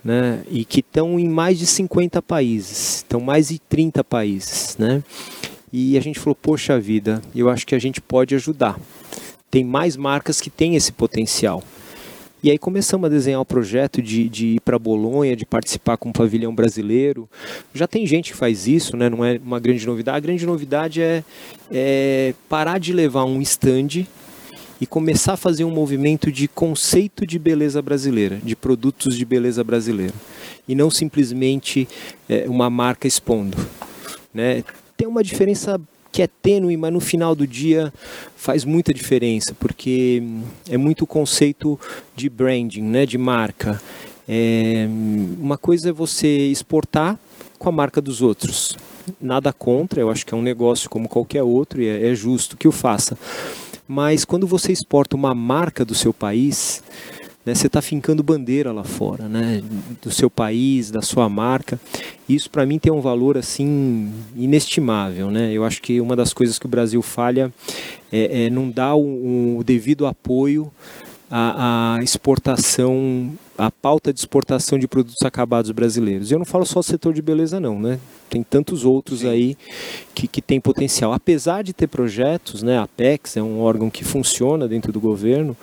Né? E que estão em mais de 50 países, estão mais de 30 países, né? E a gente falou, poxa vida, eu acho que a gente pode ajudar. Tem mais marcas que têm esse potencial. E aí começamos a desenhar o projeto de, de ir para Bolonha, de participar com o pavilhão brasileiro. Já tem gente que faz isso, né? não é uma grande novidade. A grande novidade é, é parar de levar um stand e começar a fazer um movimento de conceito de beleza brasileira, de produtos de beleza brasileira. E não simplesmente é, uma marca expondo. Né? Tem uma diferença que é tênue, mas no final do dia faz muita diferença, porque é muito conceito de branding, né? de marca. É, uma coisa é você exportar com a marca dos outros. Nada contra, eu acho que é um negócio como qualquer outro e é, é justo que o faça. Mas quando você exporta uma marca do seu país, né, você está fincando bandeira lá fora, né, do seu país, da sua marca. Isso para mim tem um valor assim inestimável, né? Eu acho que uma das coisas que o Brasil falha é, é não dar o, o devido apoio à, à exportação, à pauta de exportação de produtos acabados brasileiros. Eu não falo só do setor de beleza não, né? Tem tantos outros aí que, que tem potencial. Apesar de ter projetos, né? A Apex é um órgão que funciona dentro do governo.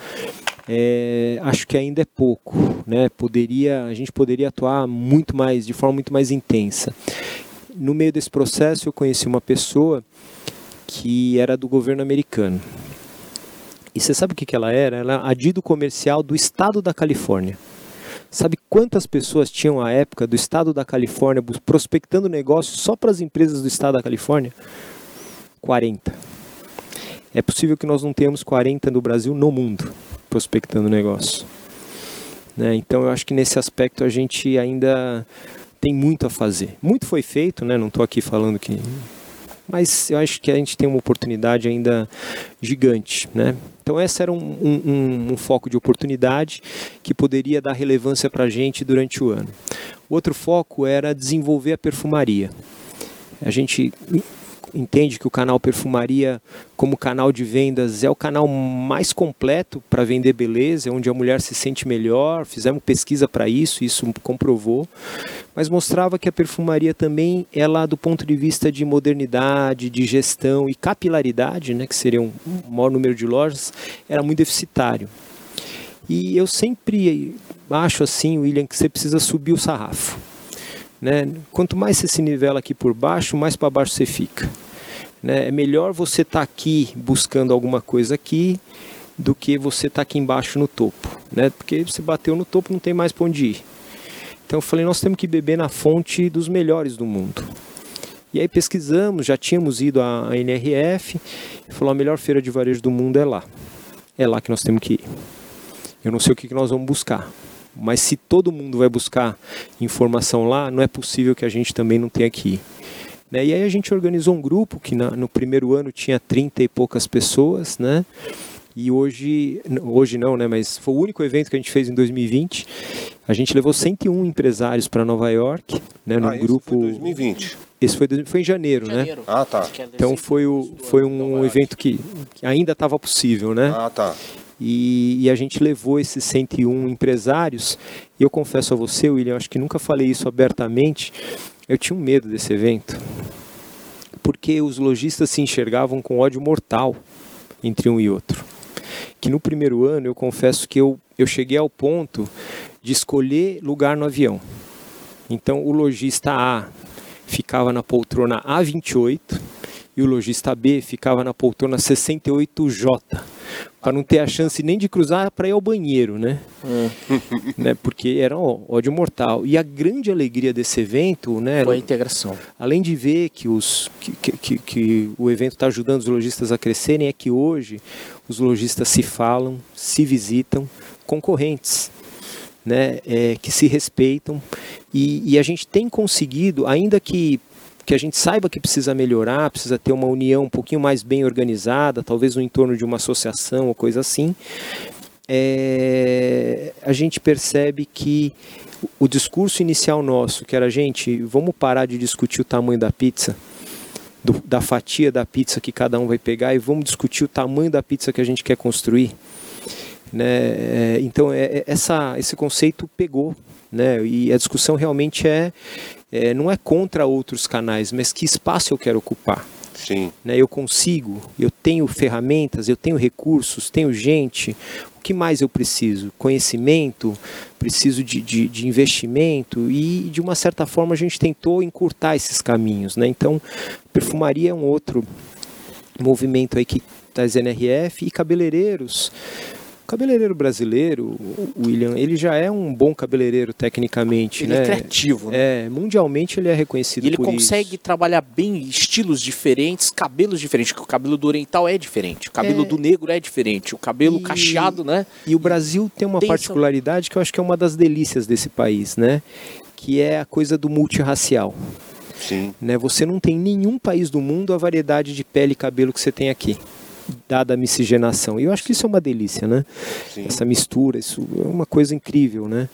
É, acho que ainda é pouco, né? Poderia, a gente poderia atuar muito mais, de forma muito mais intensa. No meio desse processo, eu conheci uma pessoa que era do governo americano. E você sabe o que, que ela era? Ela era adido comercial do estado da Califórnia. Sabe quantas pessoas tinham à época do estado da Califórnia prospectando negócios só para as empresas do estado da Califórnia? 40. É possível que nós não tenhamos 40 no Brasil, no mundo, prospectando negócio. Né? Então eu acho que nesse aspecto a gente ainda tem muito a fazer. Muito foi feito, né? não estou aqui falando que mas eu acho que a gente tem uma oportunidade ainda gigante, né? Então esse era um, um, um foco de oportunidade que poderia dar relevância para a gente durante o ano. Outro foco era desenvolver a perfumaria. A gente entende que o canal Perfumaria, como canal de vendas, é o canal mais completo para vender beleza, é onde a mulher se sente melhor. Fizemos pesquisa para isso, isso comprovou. Mas mostrava que a perfumaria também, ela, do ponto de vista de modernidade, de gestão e capilaridade, né, que seria um maior número de lojas, era muito deficitário. E eu sempre acho assim, William, que você precisa subir o sarrafo. Né? Quanto mais você se nivela aqui por baixo, mais para baixo você fica. Né? É melhor você estar tá aqui buscando alguma coisa aqui do que você estar tá aqui embaixo no topo, né? Porque você bateu no topo, não tem mais para onde ir. Então eu falei, nós temos que beber na fonte dos melhores do mundo. E aí pesquisamos, já tínhamos ido à NRF, e falou, a melhor feira de varejo do mundo é lá. É lá que nós temos que ir. Eu não sei o que nós vamos buscar, mas se todo mundo vai buscar informação lá, não é possível que a gente também não tenha que ir. Né? E aí a gente organizou um grupo que na, no primeiro ano tinha 30 e poucas pessoas, né? E hoje, hoje não, né? Mas foi o único evento que a gente fez em 2020. A gente levou 101 empresários para Nova York, né? No ah, grupo. Foi 2020. Esse foi, foi em janeiro, né? Janeiro. né? Ah, tá. Então foi, o, foi um evento que, que ainda estava possível, né? Ah, tá. E, e, a gente levou esses 101 empresários. E eu confesso a você, William, acho que nunca falei isso abertamente. Eu tinha um medo desse evento. Porque os lojistas se enxergavam com ódio mortal entre um e outro. Que no primeiro ano eu confesso que eu, eu cheguei ao ponto de escolher lugar no avião. Então o lojista A ficava na poltrona A28 e o lojista B ficava na poltrona 68J para não ter a chance nem de cruzar para ir ao banheiro, né? Hum. né? Porque era ó, ódio mortal. E a grande alegria desse evento, né? Foi a integração. Além de ver que, os, que, que, que o evento está ajudando os lojistas a crescerem, é que hoje os lojistas se falam, se visitam, concorrentes. Né, é, que se respeitam e, e a gente tem conseguido, ainda que que a gente saiba que precisa melhorar, precisa ter uma união um pouquinho mais bem organizada, talvez no entorno de uma associação ou coisa assim, é, a gente percebe que o discurso inicial nosso, que era, gente, vamos parar de discutir o tamanho da pizza, do, da fatia da pizza que cada um vai pegar, e vamos discutir o tamanho da pizza que a gente quer construir. Né? É, então, é, é essa, esse conceito pegou. Né? E a discussão realmente é é, não é contra outros canais, mas que espaço eu quero ocupar. Sim. Né, eu consigo, eu tenho ferramentas, eu tenho recursos, tenho gente. O que mais eu preciso? Conhecimento, preciso de, de, de investimento e, de uma certa forma, a gente tentou encurtar esses caminhos. Né? Então, perfumaria é um outro movimento aí que das NRF e cabeleireiros o cabeleireiro brasileiro, o William, ele já é um bom cabeleireiro tecnicamente, ele é né? é criativo, né? É, mundialmente ele é reconhecido e ele por consegue isso. trabalhar bem estilos diferentes, cabelos diferentes, porque o cabelo do oriental é diferente, o cabelo é... do negro é diferente, o cabelo e... cacheado, né? E o Brasil tem uma tem particularidade essa... que eu acho que é uma das delícias desse país, né? Que é a coisa do multirracial. Sim. Né? Você não tem nenhum país do mundo a variedade de pele e cabelo que você tem aqui dada a miscigenação. E eu acho que isso é uma delícia, né? Sim. Essa mistura, isso é uma coisa incrível, né?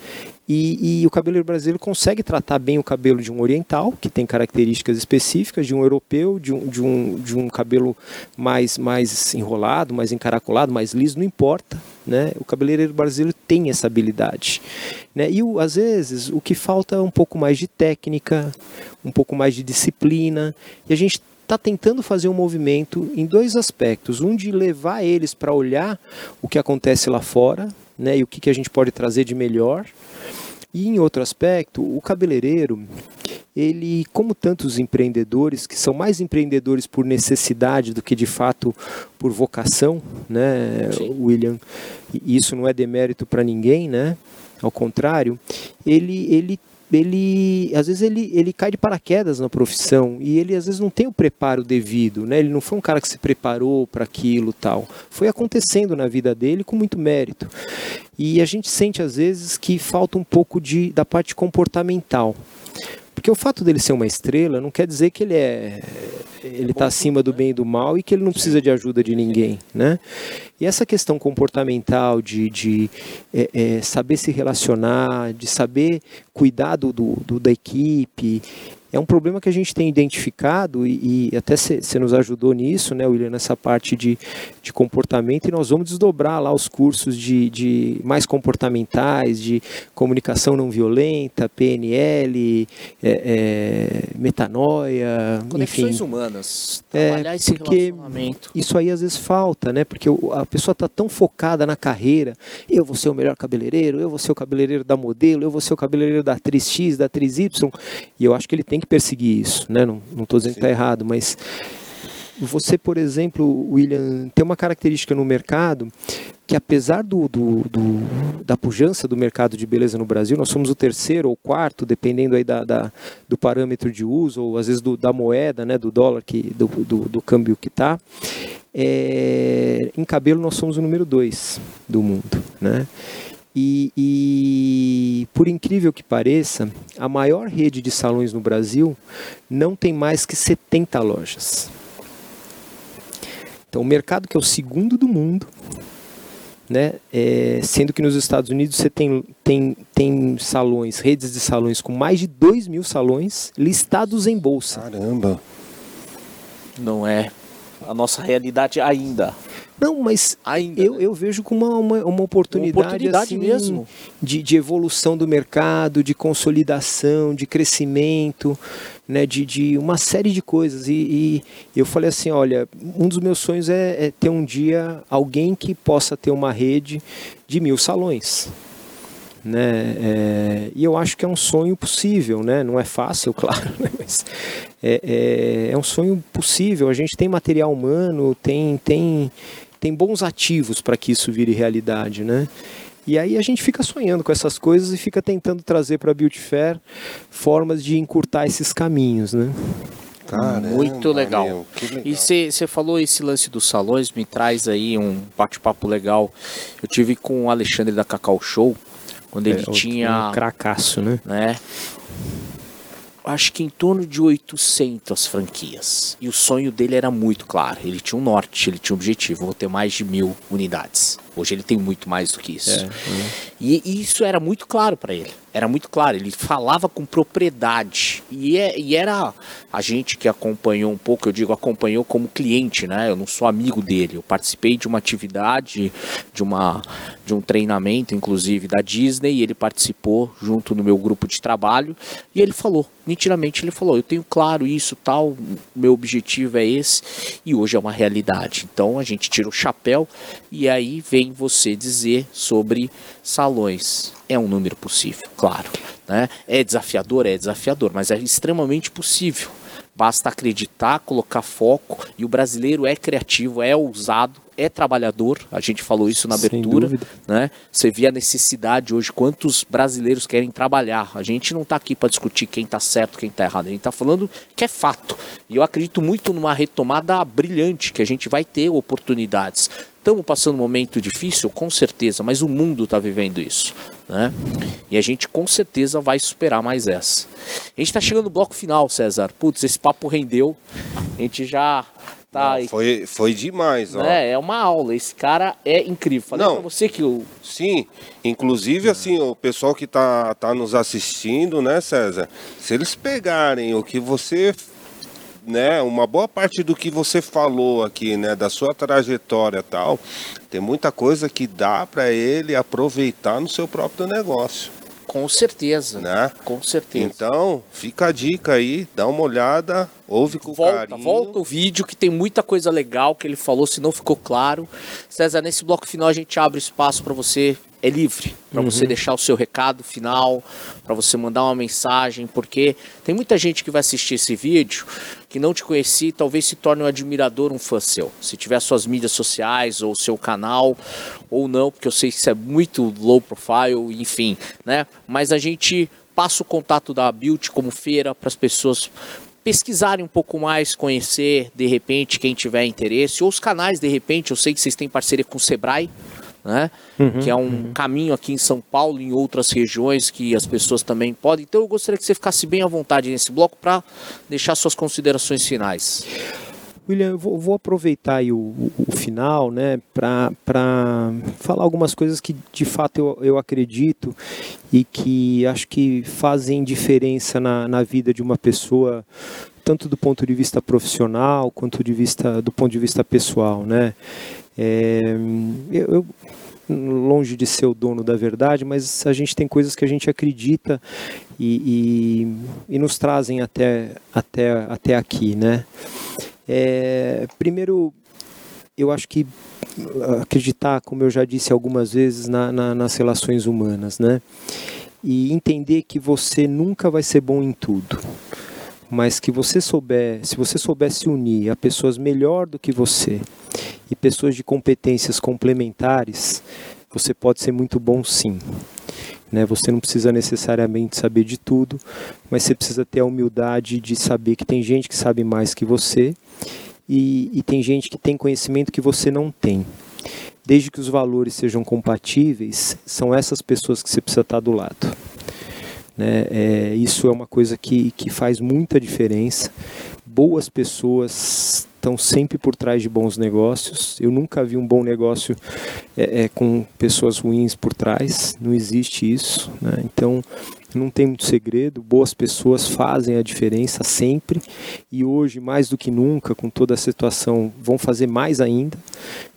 E, e, o cabeleireiro brasileiro consegue tratar bem o cabelo de um oriental, que tem características específicas, de um europeu, de um, de um, de um cabelo mais, mais enrolado, mais encaracolado, mais liso, não importa. Né? O cabeleireiro brasileiro tem essa habilidade. Né? E o, às vezes o que falta é um pouco mais de técnica, um pouco mais de disciplina, e a gente está tentando fazer um movimento em dois aspectos. Um de levar eles para olhar o que acontece lá fora né, e o que, que a gente pode trazer de melhor. E em outro aspecto, o cabeleireiro, ele, como tantos empreendedores, que são mais empreendedores por necessidade do que de fato por vocação, né, Sim. William? E isso não é demérito para ninguém, né? Ao contrário, ele, ele ele às vezes ele, ele cai de paraquedas na profissão e ele às vezes não tem o preparo devido, né? Ele não foi um cara que se preparou para aquilo tal. Foi acontecendo na vida dele com muito mérito. E a gente sente às vezes que falta um pouco de da parte comportamental. Porque o fato dele ser uma estrela não quer dizer que ele é ele está acima do bem e do mal e que ele não precisa de ajuda de ninguém, né? E essa questão comportamental de, de é, é, saber se relacionar, de saber cuidar do, do, da equipe, é um problema que a gente tem identificado e, e até você nos ajudou nisso, né, William, nessa parte de, de comportamento e nós vamos desdobrar lá os cursos de, de mais comportamentais, de comunicação não violenta, PNL, é, é, metanoia, conexões enfim. humanas, é, trabalhar é, esse relacionamento. Isso aí às vezes falta, né? Porque a pessoa está tão focada na carreira, eu vou ser o melhor cabeleireiro, eu vou ser o cabeleireiro da modelo, eu vou ser o cabeleireiro da atriz X, da atriz Y, e eu acho que ele tem que perseguir isso, né? Não estou dizendo Sim. que está errado, mas você, por exemplo, William, tem uma característica no mercado que apesar do, do, do, da pujança do mercado de beleza no Brasil, nós somos o terceiro ou quarto, dependendo aí da, da do parâmetro de uso, ou às vezes do, da moeda, né, do dólar, que, do, do, do câmbio que está. É, em cabelo nós somos o número dois do mundo. Né? E, e, por incrível que pareça, a maior rede de salões no Brasil não tem mais que 70 lojas. Então, o mercado que é o segundo do mundo, né, é, sendo que nos Estados Unidos você tem, tem, tem salões, redes de salões com mais de 2 mil salões listados em bolsa. Caramba! Não é a nossa realidade ainda. Não, mas Ainda, eu, né? eu vejo como uma, uma, uma oportunidade, uma oportunidade assim, mesmo. De, de evolução do mercado, de consolidação, de crescimento, né, de, de uma série de coisas. E, e eu falei assim, olha, um dos meus sonhos é, é ter um dia alguém que possa ter uma rede de mil salões. Né? É, e eu acho que é um sonho possível, né? Não é fácil, claro, né? mas é, é, é, um sonho possível. A gente tem material humano, tem tem tem bons ativos para que isso vire realidade, né? E aí a gente fica sonhando com essas coisas e fica tentando trazer para a Beauty Fair formas de encurtar esses caminhos, né? Caramba, Muito legal. Meu, legal. E você falou esse lance dos salões, me traz aí um bate-papo legal. Eu tive com o Alexandre da Cacau Show, quando ele é, tinha. Um cracaço, né? né? acho que em torno de 800 franquias. E o sonho dele era muito claro. Ele tinha um norte, ele tinha um objetivo: vou ter mais de mil unidades. Hoje ele tem muito mais do que isso. É, é. E, e, isso era muito claro para ele. Era muito claro. Ele falava com propriedade. E, é, e, era a gente que acompanhou um pouco, eu digo acompanhou como cliente, né? Eu não sou amigo dele. Eu participei de uma atividade, de, uma, de um treinamento, inclusive, da Disney. E ele participou junto no meu grupo de trabalho. E ele falou, nitidamente, ele falou: Eu tenho claro isso, tal. Meu objetivo é esse. E hoje é uma realidade. Então a gente tira o chapéu e aí vem vem você dizer sobre salões. É um número possível, claro. Né? É desafiador? É desafiador, mas é extremamente possível. Basta acreditar, colocar foco e o brasileiro é criativo, é ousado, é trabalhador. A gente falou isso na abertura, né? Você vê a necessidade hoje quantos brasileiros querem trabalhar. A gente não está aqui para discutir quem está certo, quem está errado. A gente está falando que é fato. E eu acredito muito numa retomada brilhante que a gente vai ter oportunidades. Estamos passando um momento difícil, com certeza, mas o mundo está vivendo isso. Né? E a gente com certeza vai superar mais essa. A gente está chegando no bloco final, César. Putz, esse papo rendeu. A gente já tá. Não, foi, foi demais, ó. É, é uma aula. Esse cara é incrível. Falei Não, pra você que o. Sim, inclusive assim, o pessoal que tá, tá nos assistindo, né, César? Se eles pegarem o que você né, uma boa parte do que você falou aqui, né, da sua trajetória tal, tem muita coisa que dá para ele aproveitar no seu próprio negócio. Com certeza. Né? Com certeza. Então, fica a dica aí, dá uma olhada, ouve com volta, carinho. Volta o vídeo que tem muita coisa legal que ele falou, se não ficou claro. César, nesse bloco final a gente abre espaço para você é livre para uhum. você deixar o seu recado final, para você mandar uma mensagem, porque tem muita gente que vai assistir esse vídeo que não te conhecia talvez se torne um admirador, um fã seu. Se tiver suas mídias sociais ou seu canal ou não, porque eu sei que isso é muito low profile, enfim, né? Mas a gente passa o contato da Beauty como feira para as pessoas pesquisarem um pouco mais, conhecer de repente quem tiver interesse, ou os canais de repente, eu sei que vocês têm parceria com o Sebrae, né? Uhum, que é um uhum. caminho aqui em São Paulo e em outras regiões que as pessoas também podem. Então eu gostaria que você ficasse bem à vontade nesse bloco para deixar suas considerações finais. William, eu vou, vou aproveitar o, o, o, final né, para falar algumas coisas que de fato eu, eu acredito e que acho que fazem diferença na, na vida de uma pessoa, tanto do ponto de vista profissional quanto de vista, do ponto de vista pessoal. Né? É, eu, eu longe de ser o dono da verdade, mas a gente tem coisas que a gente acredita e, e, e nos trazem até, até, até aqui, né? É, primeiro, eu acho que acreditar, como eu já disse algumas vezes, na, na, nas relações humanas, né? E entender que você nunca vai ser bom em tudo, mas que você souber, se você souber se unir a pessoas melhor do que você e pessoas de competências complementares, você pode ser muito bom sim. Né? Você não precisa necessariamente saber de tudo, mas você precisa ter a humildade de saber que tem gente que sabe mais que você e, e tem gente que tem conhecimento que você não tem. Desde que os valores sejam compatíveis, são essas pessoas que você precisa estar do lado. Né? É, isso é uma coisa que, que faz muita diferença. Boas pessoas estão sempre por trás de bons negócios. Eu nunca vi um bom negócio é, é, com pessoas ruins por trás. Não existe isso. Né? Então, não tem muito segredo, boas pessoas fazem a diferença sempre e hoje, mais do que nunca, com toda a situação, vão fazer mais ainda,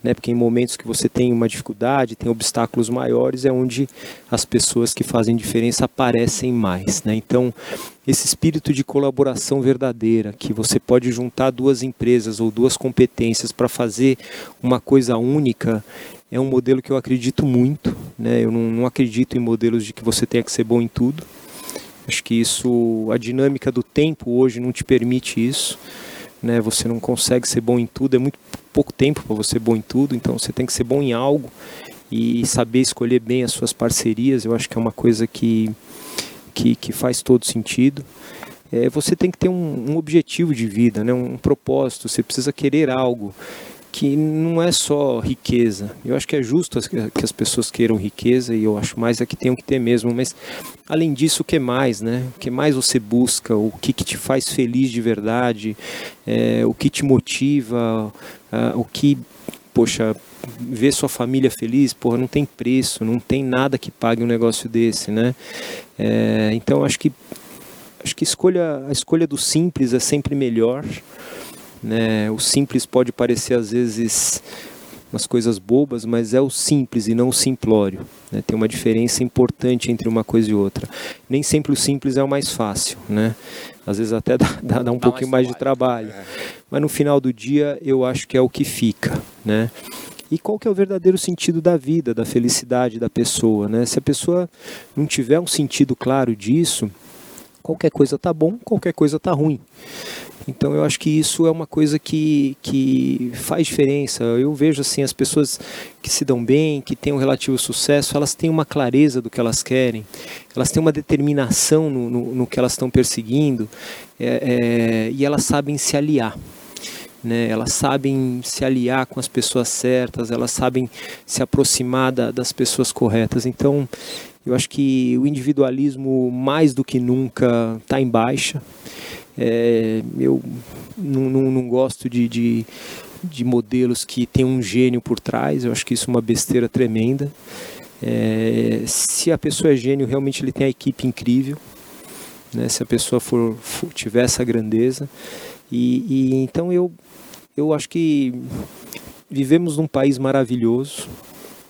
né? porque em momentos que você tem uma dificuldade, tem obstáculos maiores, é onde as pessoas que fazem diferença aparecem mais. Né? Então, esse espírito de colaboração verdadeira, que você pode juntar duas empresas ou duas competências para fazer uma coisa única, é um modelo que eu acredito muito. Né? Eu não, não acredito em modelos de que você tenha que ser bom em tudo. Acho que isso, a dinâmica do tempo hoje não te permite isso. Né? Você não consegue ser bom em tudo, é muito pouco tempo para você ser bom em tudo, então você tem que ser bom em algo e saber escolher bem as suas parcerias. Eu acho que é uma coisa que, que, que faz todo sentido. É, você tem que ter um, um objetivo de vida, né? um propósito, você precisa querer algo que não é só riqueza. Eu acho que é justo que as pessoas queiram riqueza e eu acho mais é que tenham que ter mesmo, mas além disso, o que mais, né? O que mais você busca, o que, que te faz feliz de verdade, é, o que te motiva, uh, o que, poxa, ver sua família feliz, porra, não tem preço, não tem nada que pague um negócio desse, né? É, então acho que acho que escolha, a escolha do simples é sempre melhor. Né? O simples pode parecer às vezes umas coisas bobas, mas é o simples e não o simplório. Né? Tem uma diferença importante entre uma coisa e outra. Nem sempre o simples é o mais fácil, né? Às vezes até dá, dá, dá um dá pouquinho mais, mais de trabalho. É. Mas no final do dia eu acho que é o que fica, né? E qual que é o verdadeiro sentido da vida, da felicidade da pessoa, né? Se a pessoa não tiver um sentido claro disso, qualquer coisa tá bom, qualquer coisa tá ruim. Então eu acho que isso é uma coisa que, que faz diferença. Eu vejo assim as pessoas que se dão bem, que têm um relativo sucesso, elas têm uma clareza do que elas querem, elas têm uma determinação no, no, no que elas estão perseguindo é, é, e elas sabem se aliar. Né, elas sabem se aliar com as pessoas certas, elas sabem se aproximar da, das pessoas corretas. Então, eu acho que o individualismo, mais do que nunca, está em baixa. É, eu não, não, não gosto de, de, de, modelos que tem um gênio por trás, eu acho que isso é uma besteira tremenda. É, se a pessoa é gênio, realmente ele tem a equipe incrível. Né, se a pessoa for, for tiver essa grandeza. E, e, então eu, eu acho que vivemos num país maravilhoso,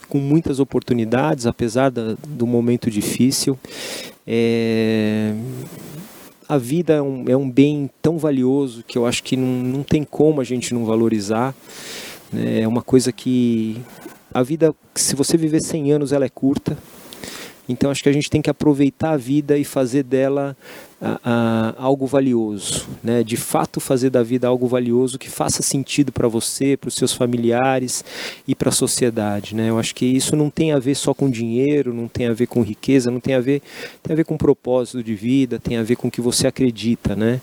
com muitas oportunidades, apesar da, do momento difícil. É, a vida é um, é um bem tão valioso que eu acho que não, não tem como a gente não valorizar. Né? É uma coisa que a vida, se você viver 100 anos, ela é curta. Então acho que a gente tem que aproveitar a vida e fazer dela a, algo valioso, né? De fato fazer da vida algo valioso que faça sentido para você, para os seus familiares e para a sociedade, né? Eu acho que isso não tem a ver só com dinheiro, não tem a ver com riqueza, não tem a ver tem a ver com propósito de vida, tem a ver com o que você acredita, né?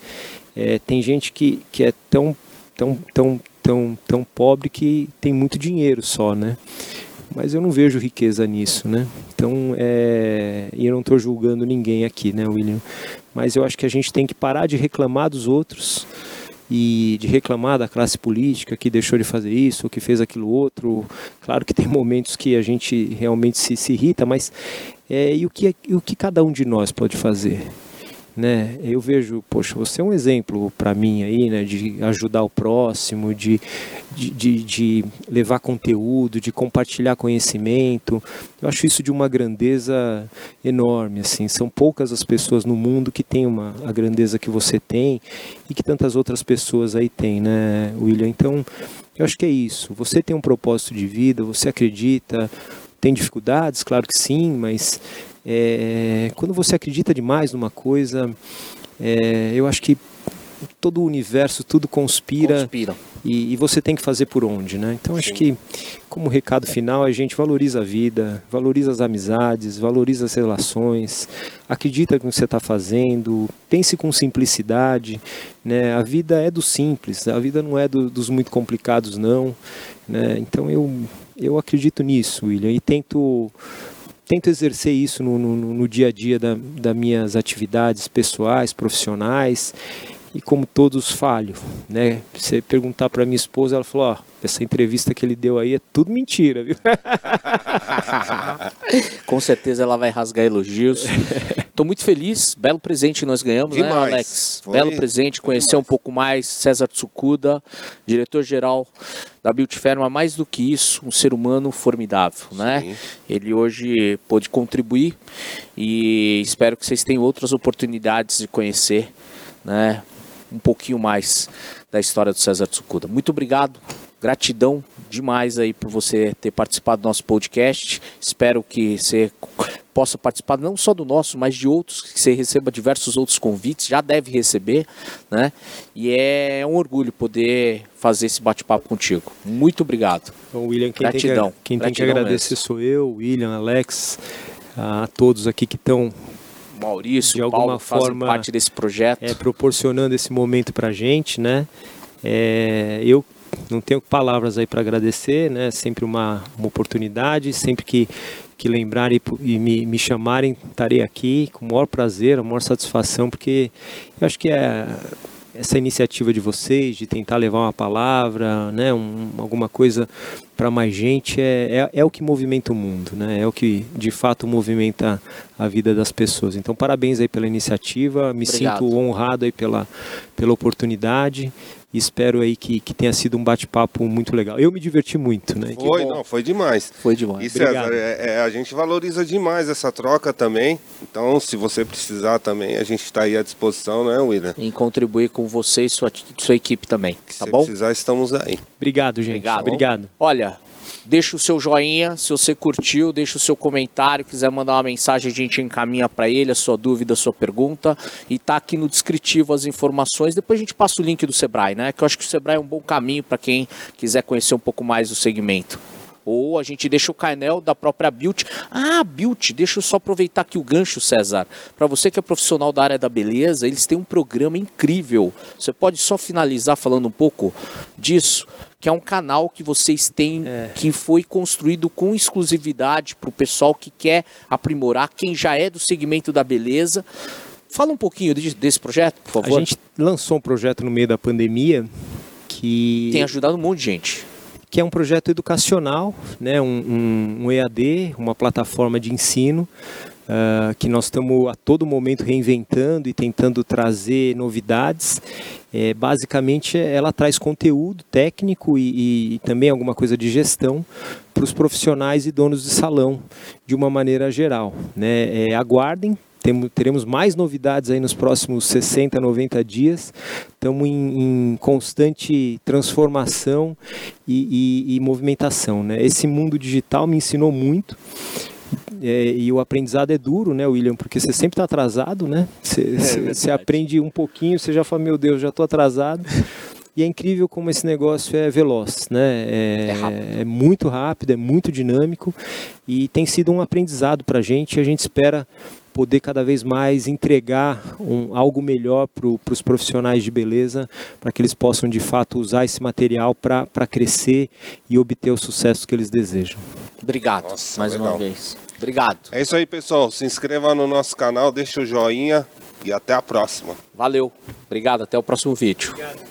É, tem gente que, que é tão tão tão tão tão pobre que tem muito dinheiro só, né? Mas eu não vejo riqueza nisso, né? Então, é... e eu não estou julgando ninguém aqui, né, William? Mas eu acho que a gente tem que parar de reclamar dos outros e de reclamar da classe política que deixou de fazer isso, que fez aquilo outro. Claro que tem momentos que a gente realmente se, se irrita, mas é, e o que, e o que cada um de nós pode fazer? Né? Eu vejo, poxa, você é um exemplo para mim aí, né? De ajudar o próximo, de, de, de, de, levar conteúdo, de compartilhar conhecimento. Eu acho isso de uma grandeza enorme, assim. São poucas as pessoas no mundo que têm uma, a grandeza que você tem e que tantas outras pessoas aí têm, né, William? Então, eu acho que é isso. Você tem um propósito de vida, você acredita, tem dificuldades, claro que sim, mas é, quando você acredita demais numa coisa, é, eu acho que todo o universo, tudo conspira, conspira. E, e, você tem que fazer por onde, né? Então acho que, como recado final, a gente valoriza a vida, valoriza as amizades, valoriza as relações, acredita no que você está fazendo, pense com simplicidade, né? A vida é do simples, a vida não é do, dos muito complicados, não, né? Então eu, eu acredito nisso, William, e tento tento exercer isso no, no, no dia a dia da, das minhas atividades pessoais, profissionais e como todos falho, né? Você perguntar para minha esposa, ela falou, ó, essa entrevista que ele deu aí é tudo mentira, viu? Com certeza ela vai rasgar elogios. Estou muito feliz, belo presente que nós ganhamos, né, Demais. né, Alex? Foi... Belo presente, conhecer um pouco mais César Tsukuda, diretor-geral da Beauty Ferma, mais do que isso, um ser humano formidável, né? Sim. né? Ele hoje pôde contribuir e espero que vocês tenham outras oportunidades de conhecer, né? Um pouquinho mais da história do César Tsukuda. Muito obrigado, gratidão demais aí por você ter participado do nosso podcast. Espero que você possa participar não só do nosso, mas de outros, que você receba diversos outros convites, já deve receber, né? E é um orgulho poder fazer esse bate-papo contigo. Muito obrigado. Então, William, quem Gratidão. Tem que, quem tem que agradecer mesmo. sou eu, William, Alex, a todos aqui que estão Maurício, de alguma Paulo, forma parte desse projeto, é, proporcionando esse momento para gente, né? É, eu não tenho palavras aí para agradecer, né? Sempre uma, uma oportunidade, sempre que, que lembrarem e, e me, me chamarem, estarei aqui com o maior prazer, a maior satisfação, porque eu acho que é essa iniciativa de vocês de tentar levar uma palavra, né, um, alguma coisa para mais gente é, é, é, o que movimenta o mundo, né? É o que de fato movimenta a vida das pessoas. Então parabéns aí pela iniciativa, me Obrigado. sinto honrado aí pela, pela oportunidade e espero aí que, que tenha sido um bate-papo muito legal. Eu me diverti muito, né? Foi, não, foi demais. Foi demais. E César, é, é, a gente valoriza demais essa troca também. Então, se você precisar também, a gente está aí à disposição, né, William? Em contribuir com você e sua, sua equipe também, tá se bom? Se precisar, estamos aí. Obrigado, gente. Obrigado. Obrigado. Olha, Deixa o seu joinha, se você curtiu, deixa o seu comentário, quiser mandar uma mensagem, a gente encaminha para ele a sua dúvida, a sua pergunta. E tá aqui no descritivo as informações. Depois a gente passa o link do Sebrae, né? Que eu acho que o Sebrae é um bom caminho para quem quiser conhecer um pouco mais do segmento. Ou a gente deixa o painel da própria Built. Ah, Built, deixa eu só aproveitar aqui o gancho, César. Para você que é profissional da área da beleza, eles têm um programa incrível. Você pode só finalizar falando um pouco disso? Que é um canal que vocês têm, é. que foi construído com exclusividade para o pessoal que quer aprimorar, quem já é do segmento da beleza. Fala um pouquinho desse projeto, por favor. A gente lançou um projeto no meio da pandemia que. Tem ajudado um monte de gente que é um projeto educacional, né, um, um, um EAD, uma plataforma de ensino, uh, que nós estamos a todo momento reinventando e tentando trazer novidades. É, basicamente, ela traz conteúdo técnico e, e, e também alguma coisa de gestão para os profissionais e donos de salão, de uma maneira geral. Né? É, aguardem, teremos mais novidades aí nos próximos 60, 90 dias. Estamos em, em constante transformação e, e, e, movimentação. Né? Esse mundo digital me ensinou muito. É, e o aprendizado é duro, né, William? Porque você sempre está atrasado, né? Você, é aprende um pouquinho, você já fala, meu Deus, já estou atrasado. E é incrível como esse negócio é veloz, né? É, é, é muito rápido, é muito dinâmico e tem sido um aprendizado para a gente. A gente espera poder cada vez mais entregar um, algo melhor para os profissionais de beleza, para que eles possam de fato usar esse material para crescer e obter o sucesso que eles desejam. Obrigado Nossa, mais legal. uma vez. Obrigado. É isso aí, pessoal. Se inscreva no nosso canal, deixa o joinha e até a próxima. Valeu. Obrigado. Até o próximo vídeo. Obrigado.